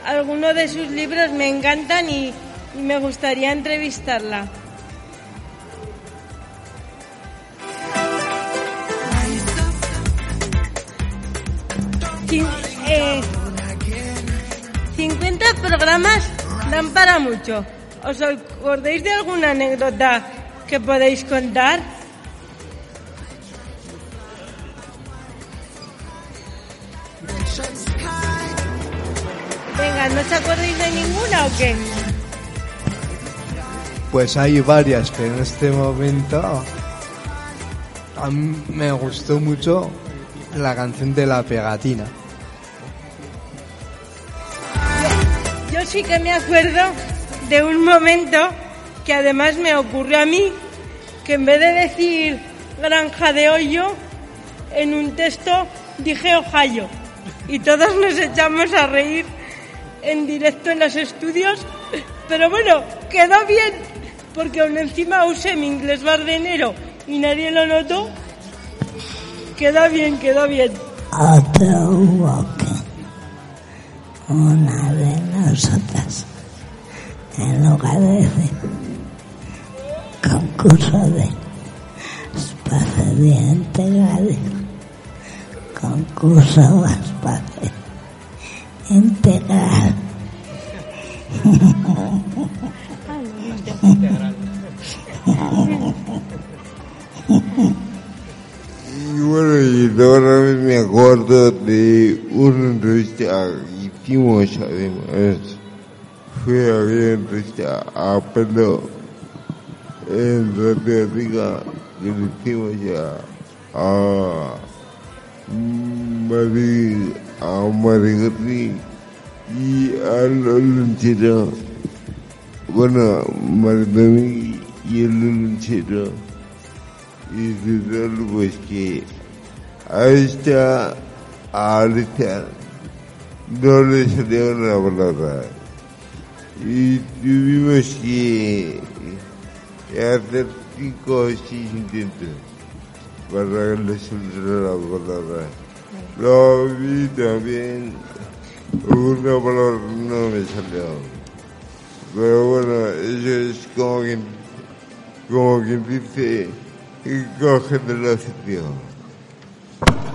Speaker 7: algunos de sus libros me encantan y, y me gustaría entrevistarla. Cin- eh, 50 programas dan para mucho. ¿Os acordáis de alguna anécdota que podéis contar? Venga, ¿no os acordáis de ninguna o qué?
Speaker 25: Pues hay varias, pero en este momento a mí me gustó mucho la canción de la pegatina.
Speaker 7: Yo sí que me acuerdo de un momento que además me ocurrió a mí, que en vez de decir granja de hoyo, en un texto dije Ohio. Y todos nos echamos a reír en directo en los estudios, pero bueno, quedó bien, porque aún encima usé mi inglés bardenero y nadie lo notó. Quedó bien, quedó bien.
Speaker 23: Otro hubo una de nosotras, en lugar de concurso de espacio integral, concurso de espacio integral.
Speaker 21: Y bueno, y ahora me acuerdo de una entrevista que hicimos además. Fue a una entrevista a pelo en Radio Riga que le hicimos ya a Mari, a y a Lolunchero. Bueno, Maridami y el y total pues que a esta ahorita no le salió una palabra y tuvimos que hacer cinco o seis intentos para que le saliera la palabra lo vi también una palabra no me salió pero bueno eso es como quien como dice coge sitio.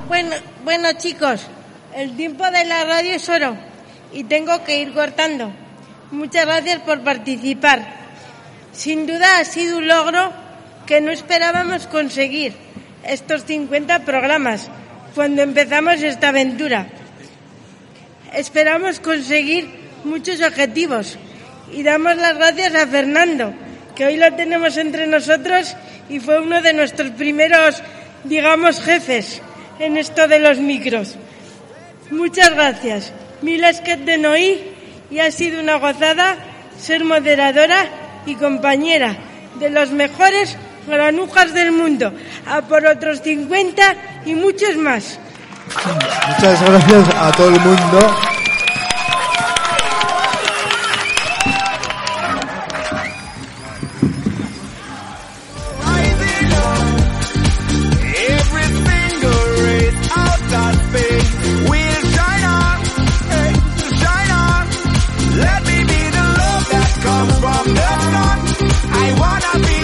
Speaker 7: Bueno, bueno chicos, el tiempo de la radio es oro y tengo que ir cortando. Muchas gracias por participar. Sin duda ha sido un logro que no esperábamos conseguir estos 50 programas cuando empezamos esta aventura. Esperamos conseguir muchos objetivos y damos las gracias a Fernando, que hoy lo tenemos entre nosotros y fue uno de nuestros primeros, digamos, jefes en esto de los micros. Muchas gracias. Mil que de Noí y ha sido una gozada ser moderadora y compañera de los mejores granujas del mundo. A por otros 50 y muchos más.
Speaker 25: Muchas gracias a todo el mundo.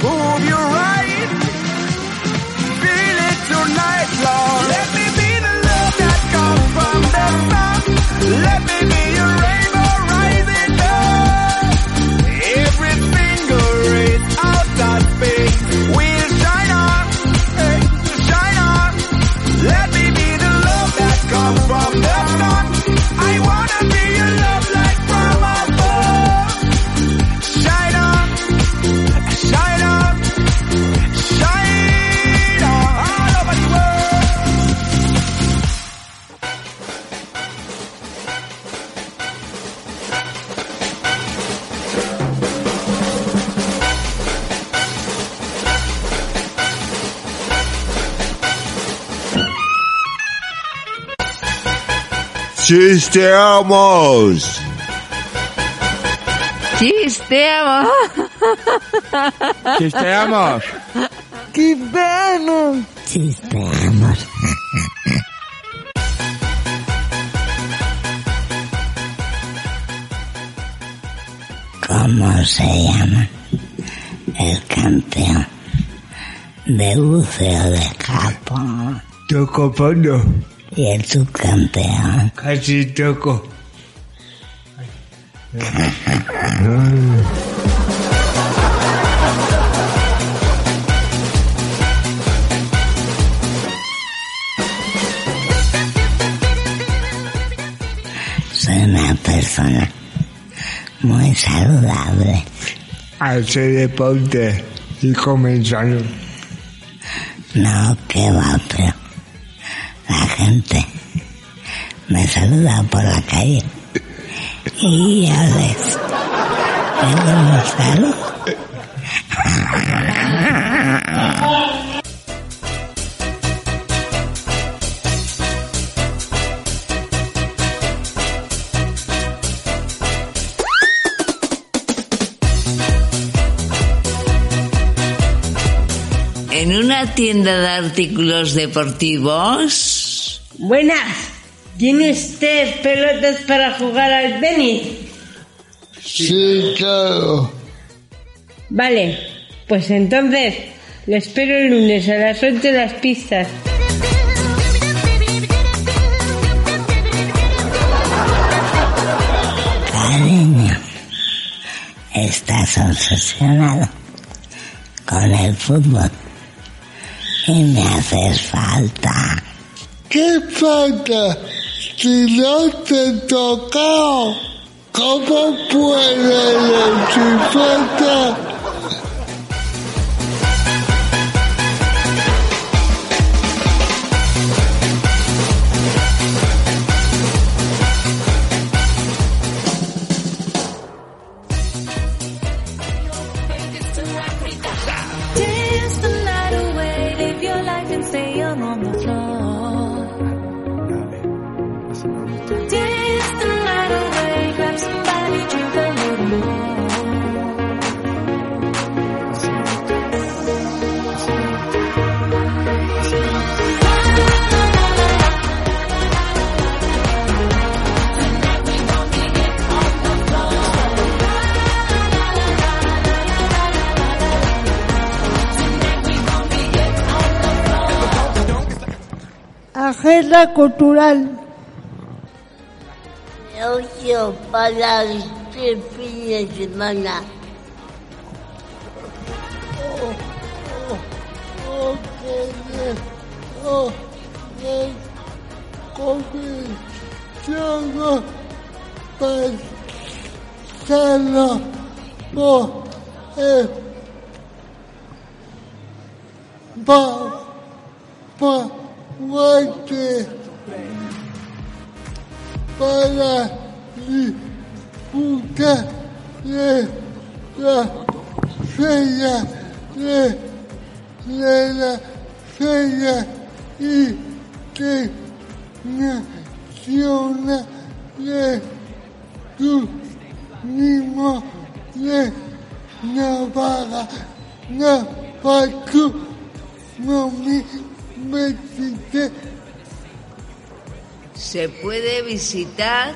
Speaker 20: Prove you right. Feel it tonight, Lord. Let me be the love that comes from the. Let me
Speaker 26: ¡Chisteamos!
Speaker 1: Chisteamos.
Speaker 27: Chisteamos.
Speaker 28: Chisteamos.
Speaker 23: Chisteamos. ¿Cómo se llama el campeón de buceo de Japón?
Speaker 26: Toco fondo.
Speaker 23: ¿Y el subcampeón?
Speaker 26: Casi toco.
Speaker 23: Soy una persona muy saludable.
Speaker 26: Hace deporte y comenzando.
Speaker 23: No, que va, pero gente me saluda por la calle y un saludo.
Speaker 1: En una tienda de artículos deportivos.
Speaker 7: Buenas. ¿Tiene usted pelotas para jugar al tenis?
Speaker 26: Sí, claro.
Speaker 7: Vale, pues entonces lo espero el lunes a las 8 en las pistas.
Speaker 23: Cariño, estás obsesionado con el fútbol y me haces falta.
Speaker 26: ¿Qué falta? Si no te tocado, ¿cómo puede decir falta?
Speaker 28: Agenda cultural.
Speaker 23: Ocio para este fin de semana.
Speaker 26: Oh, oh, oh, oh, por el pa, pa, muerte para disfrutar de la feria de, de la feria y de turismo de Navarra, Navarra, no me
Speaker 1: Se puede visitar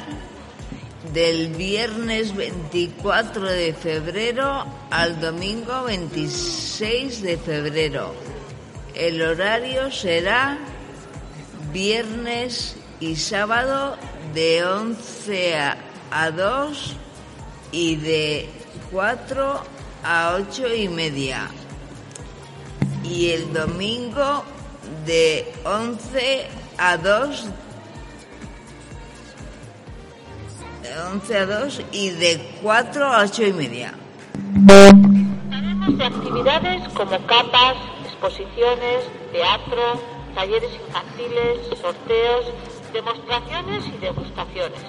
Speaker 1: del viernes 24 de febrero al domingo 26 de febrero. El horario será viernes y sábado de 11 a- a 2 y de 4 a 8 y media. Y el domingo de 11 a 2 de 11 a 2 y de 4 a 8 y media.
Speaker 29: Tenemos de actividades como capas, exposiciones, teatro, talleres infantiles, sorteos, demostraciones y degustaciones.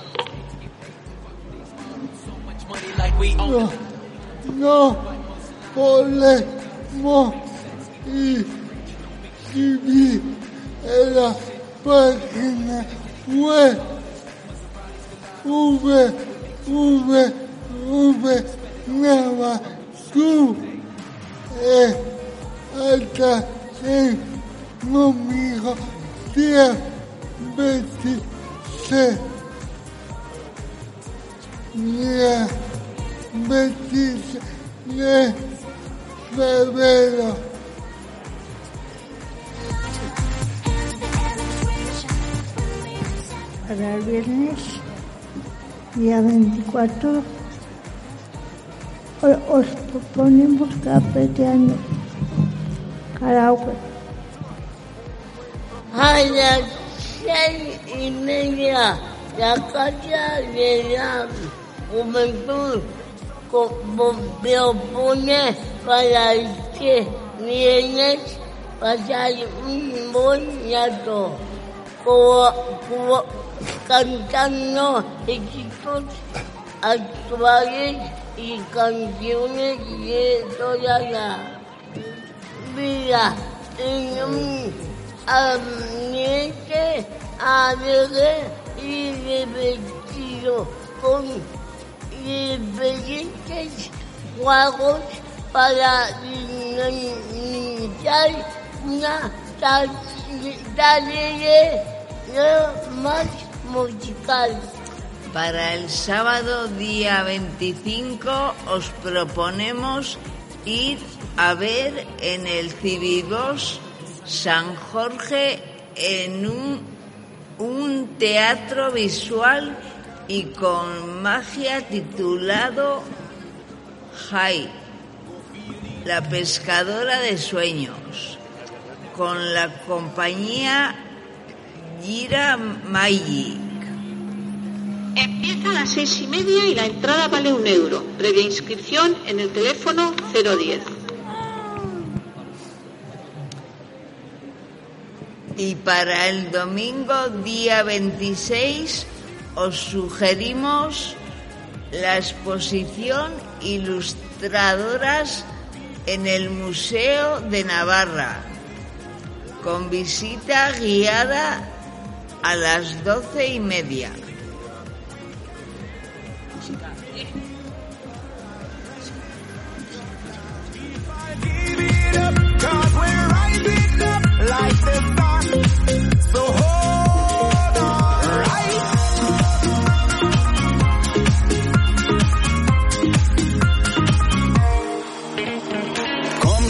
Speaker 26: no, no podemos inscribir en la página web V, V, V, Nava, tú, eh, hasta el domingo, día 26. Día 26 de febrero.
Speaker 23: Para el viernes, día 24, o- os proponemos cafeteando karaoke.
Speaker 30: A las seis y media, la Casa de la Juventud propone para que vienes pasar un buen rato cantando éxitos actuales y canciones de toda la vida en un ambiente alegre y divertido con diferentes juegos para dinamizar una tar- tarea más
Speaker 1: Para el sábado día 25 os proponemos ir a ver en el Cibibos San Jorge en un, un teatro visual y con magia titulado Jai, la pescadora de sueños, con la compañía Gira Magic.
Speaker 29: Empieza a las seis y media y la entrada vale un euro. Previa inscripción en el teléfono 010.
Speaker 1: Y para el domingo día 26 os sugerimos la exposición Ilustradoras en el Museo de Navarra, con visita guiada a las doce y media.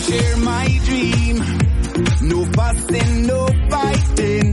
Speaker 26: Share my dream. No fussing, no fighting.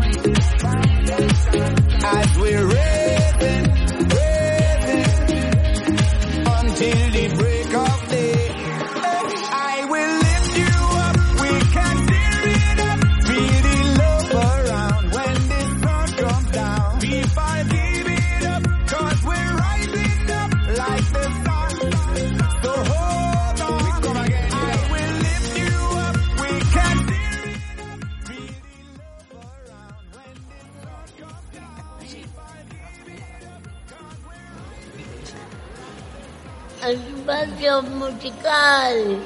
Speaker 30: musical.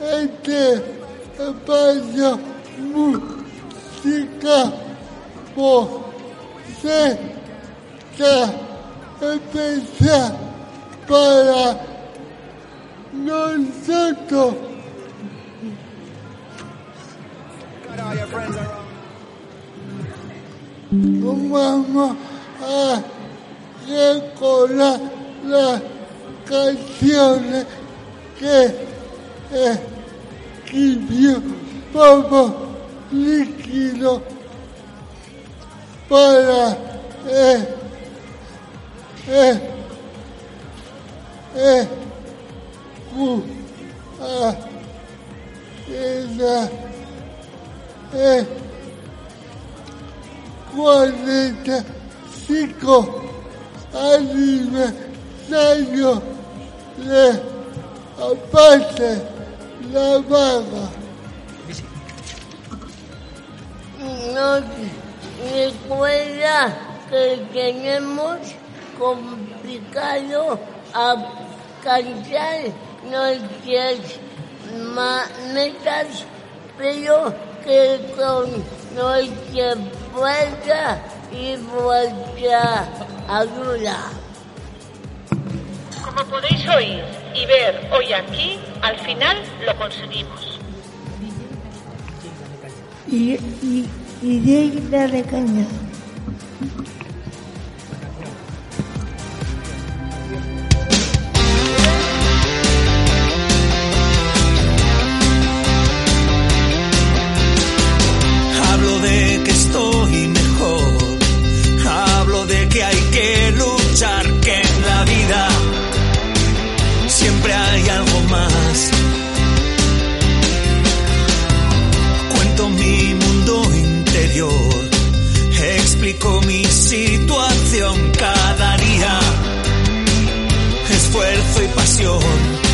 Speaker 26: Este espacio música posee especial para nosotros. Vamos a recordar las canciones que escribió. Pablo Líquido para eh, eh, eh, cu- a esa eh, 45 aniversario de Aparte la Vaga.
Speaker 30: Nos recuerda que tenemos complicado a alcanzar nuestras metas, pero que con nuestra fuerza y vuestra ayuda.
Speaker 31: Como podéis oír y ver hoy aquí, al final lo conseguimos.
Speaker 23: Y, y, y digna de caña.
Speaker 4: de que hay que luchar, que en la vida siempre hay algo más. Cuento mi mundo interior, explico mi situación cada día, esfuerzo y pasión.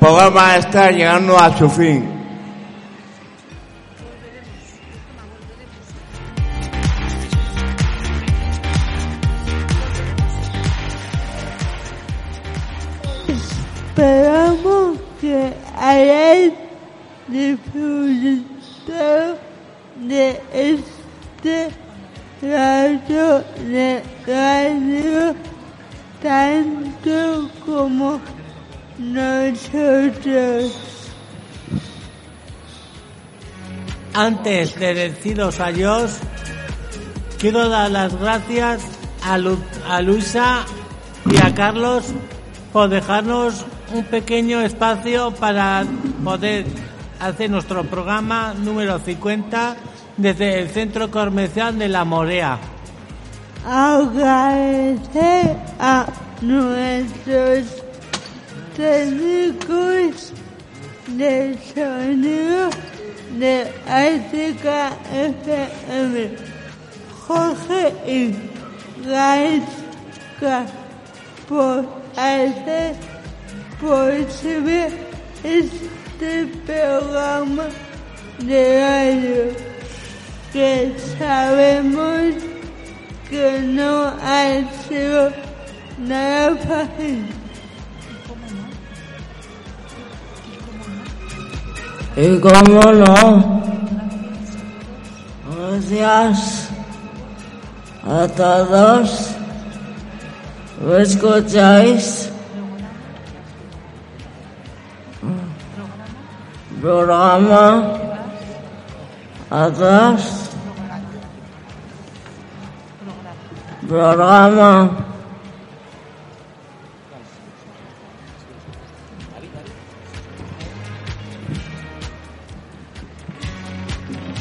Speaker 28: programa está llegando a su fin.
Speaker 3: De
Speaker 15: deciros adiós, quiero dar las gracias a, a Luisa y a Carlos por dejarnos un pequeño espacio para poder hacer nuestro programa número 50 desde el Centro Comercial de La Morea.
Speaker 28: Agradecer a nuestros técnicos de sonido de África FM, Jorge y Gaisca, por hacer posible este programa de radio que sabemos que no ha sido nada fácil.
Speaker 32: Y cómo no, gracias a todos. ¿Me escucháis? Programa atrás. Programa.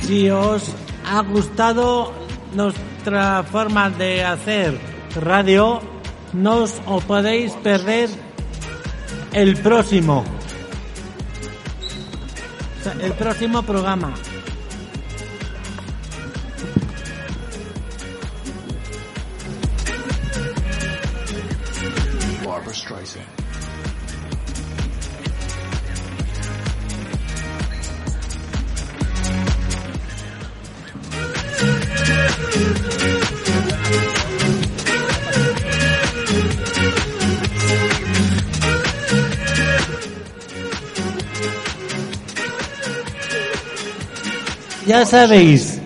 Speaker 15: Si os ha gustado nuestra forma de hacer radio, no os podéis perder el próximo. El próximo programa. Ya sabéis,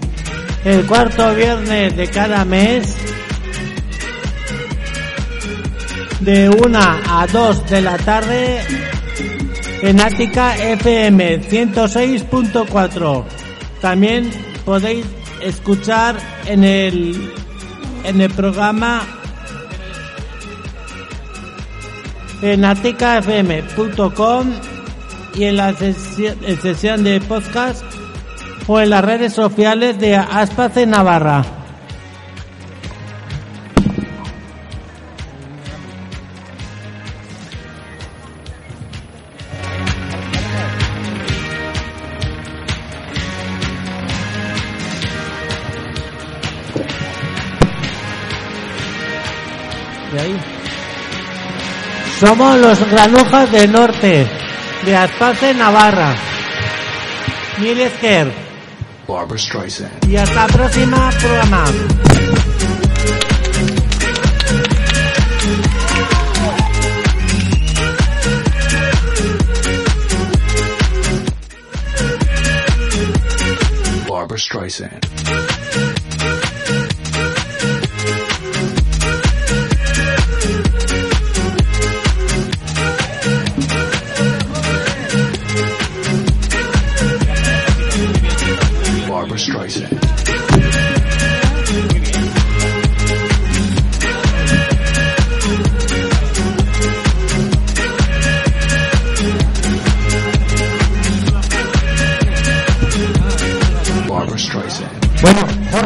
Speaker 15: el cuarto viernes de cada mes, de 1 a 2 de la tarde, en Ática FM 106.4. También podéis escuchar en el, en el programa en aticafm.com y en la sesión de podcast o en las redes sociales de Aspace Navarra. Somos los granujas del norte, de Aspace Navarra. Mil Esker.
Speaker 33: Barbara Streisand.
Speaker 15: Y hasta la próxima programa.
Speaker 33: Barbara Streisand.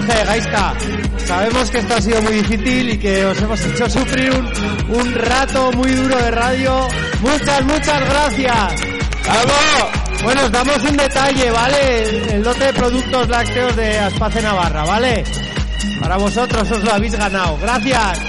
Speaker 34: Jorge Gaisca, sabemos que esto ha sido muy difícil y que os hemos hecho sufrir un, un rato muy duro de radio. Muchas, muchas gracias. Bueno, os damos un detalle, ¿vale? El, el lote de productos lácteos de Aspace Navarra, ¿vale? Para vosotros os lo habéis ganado. Gracias.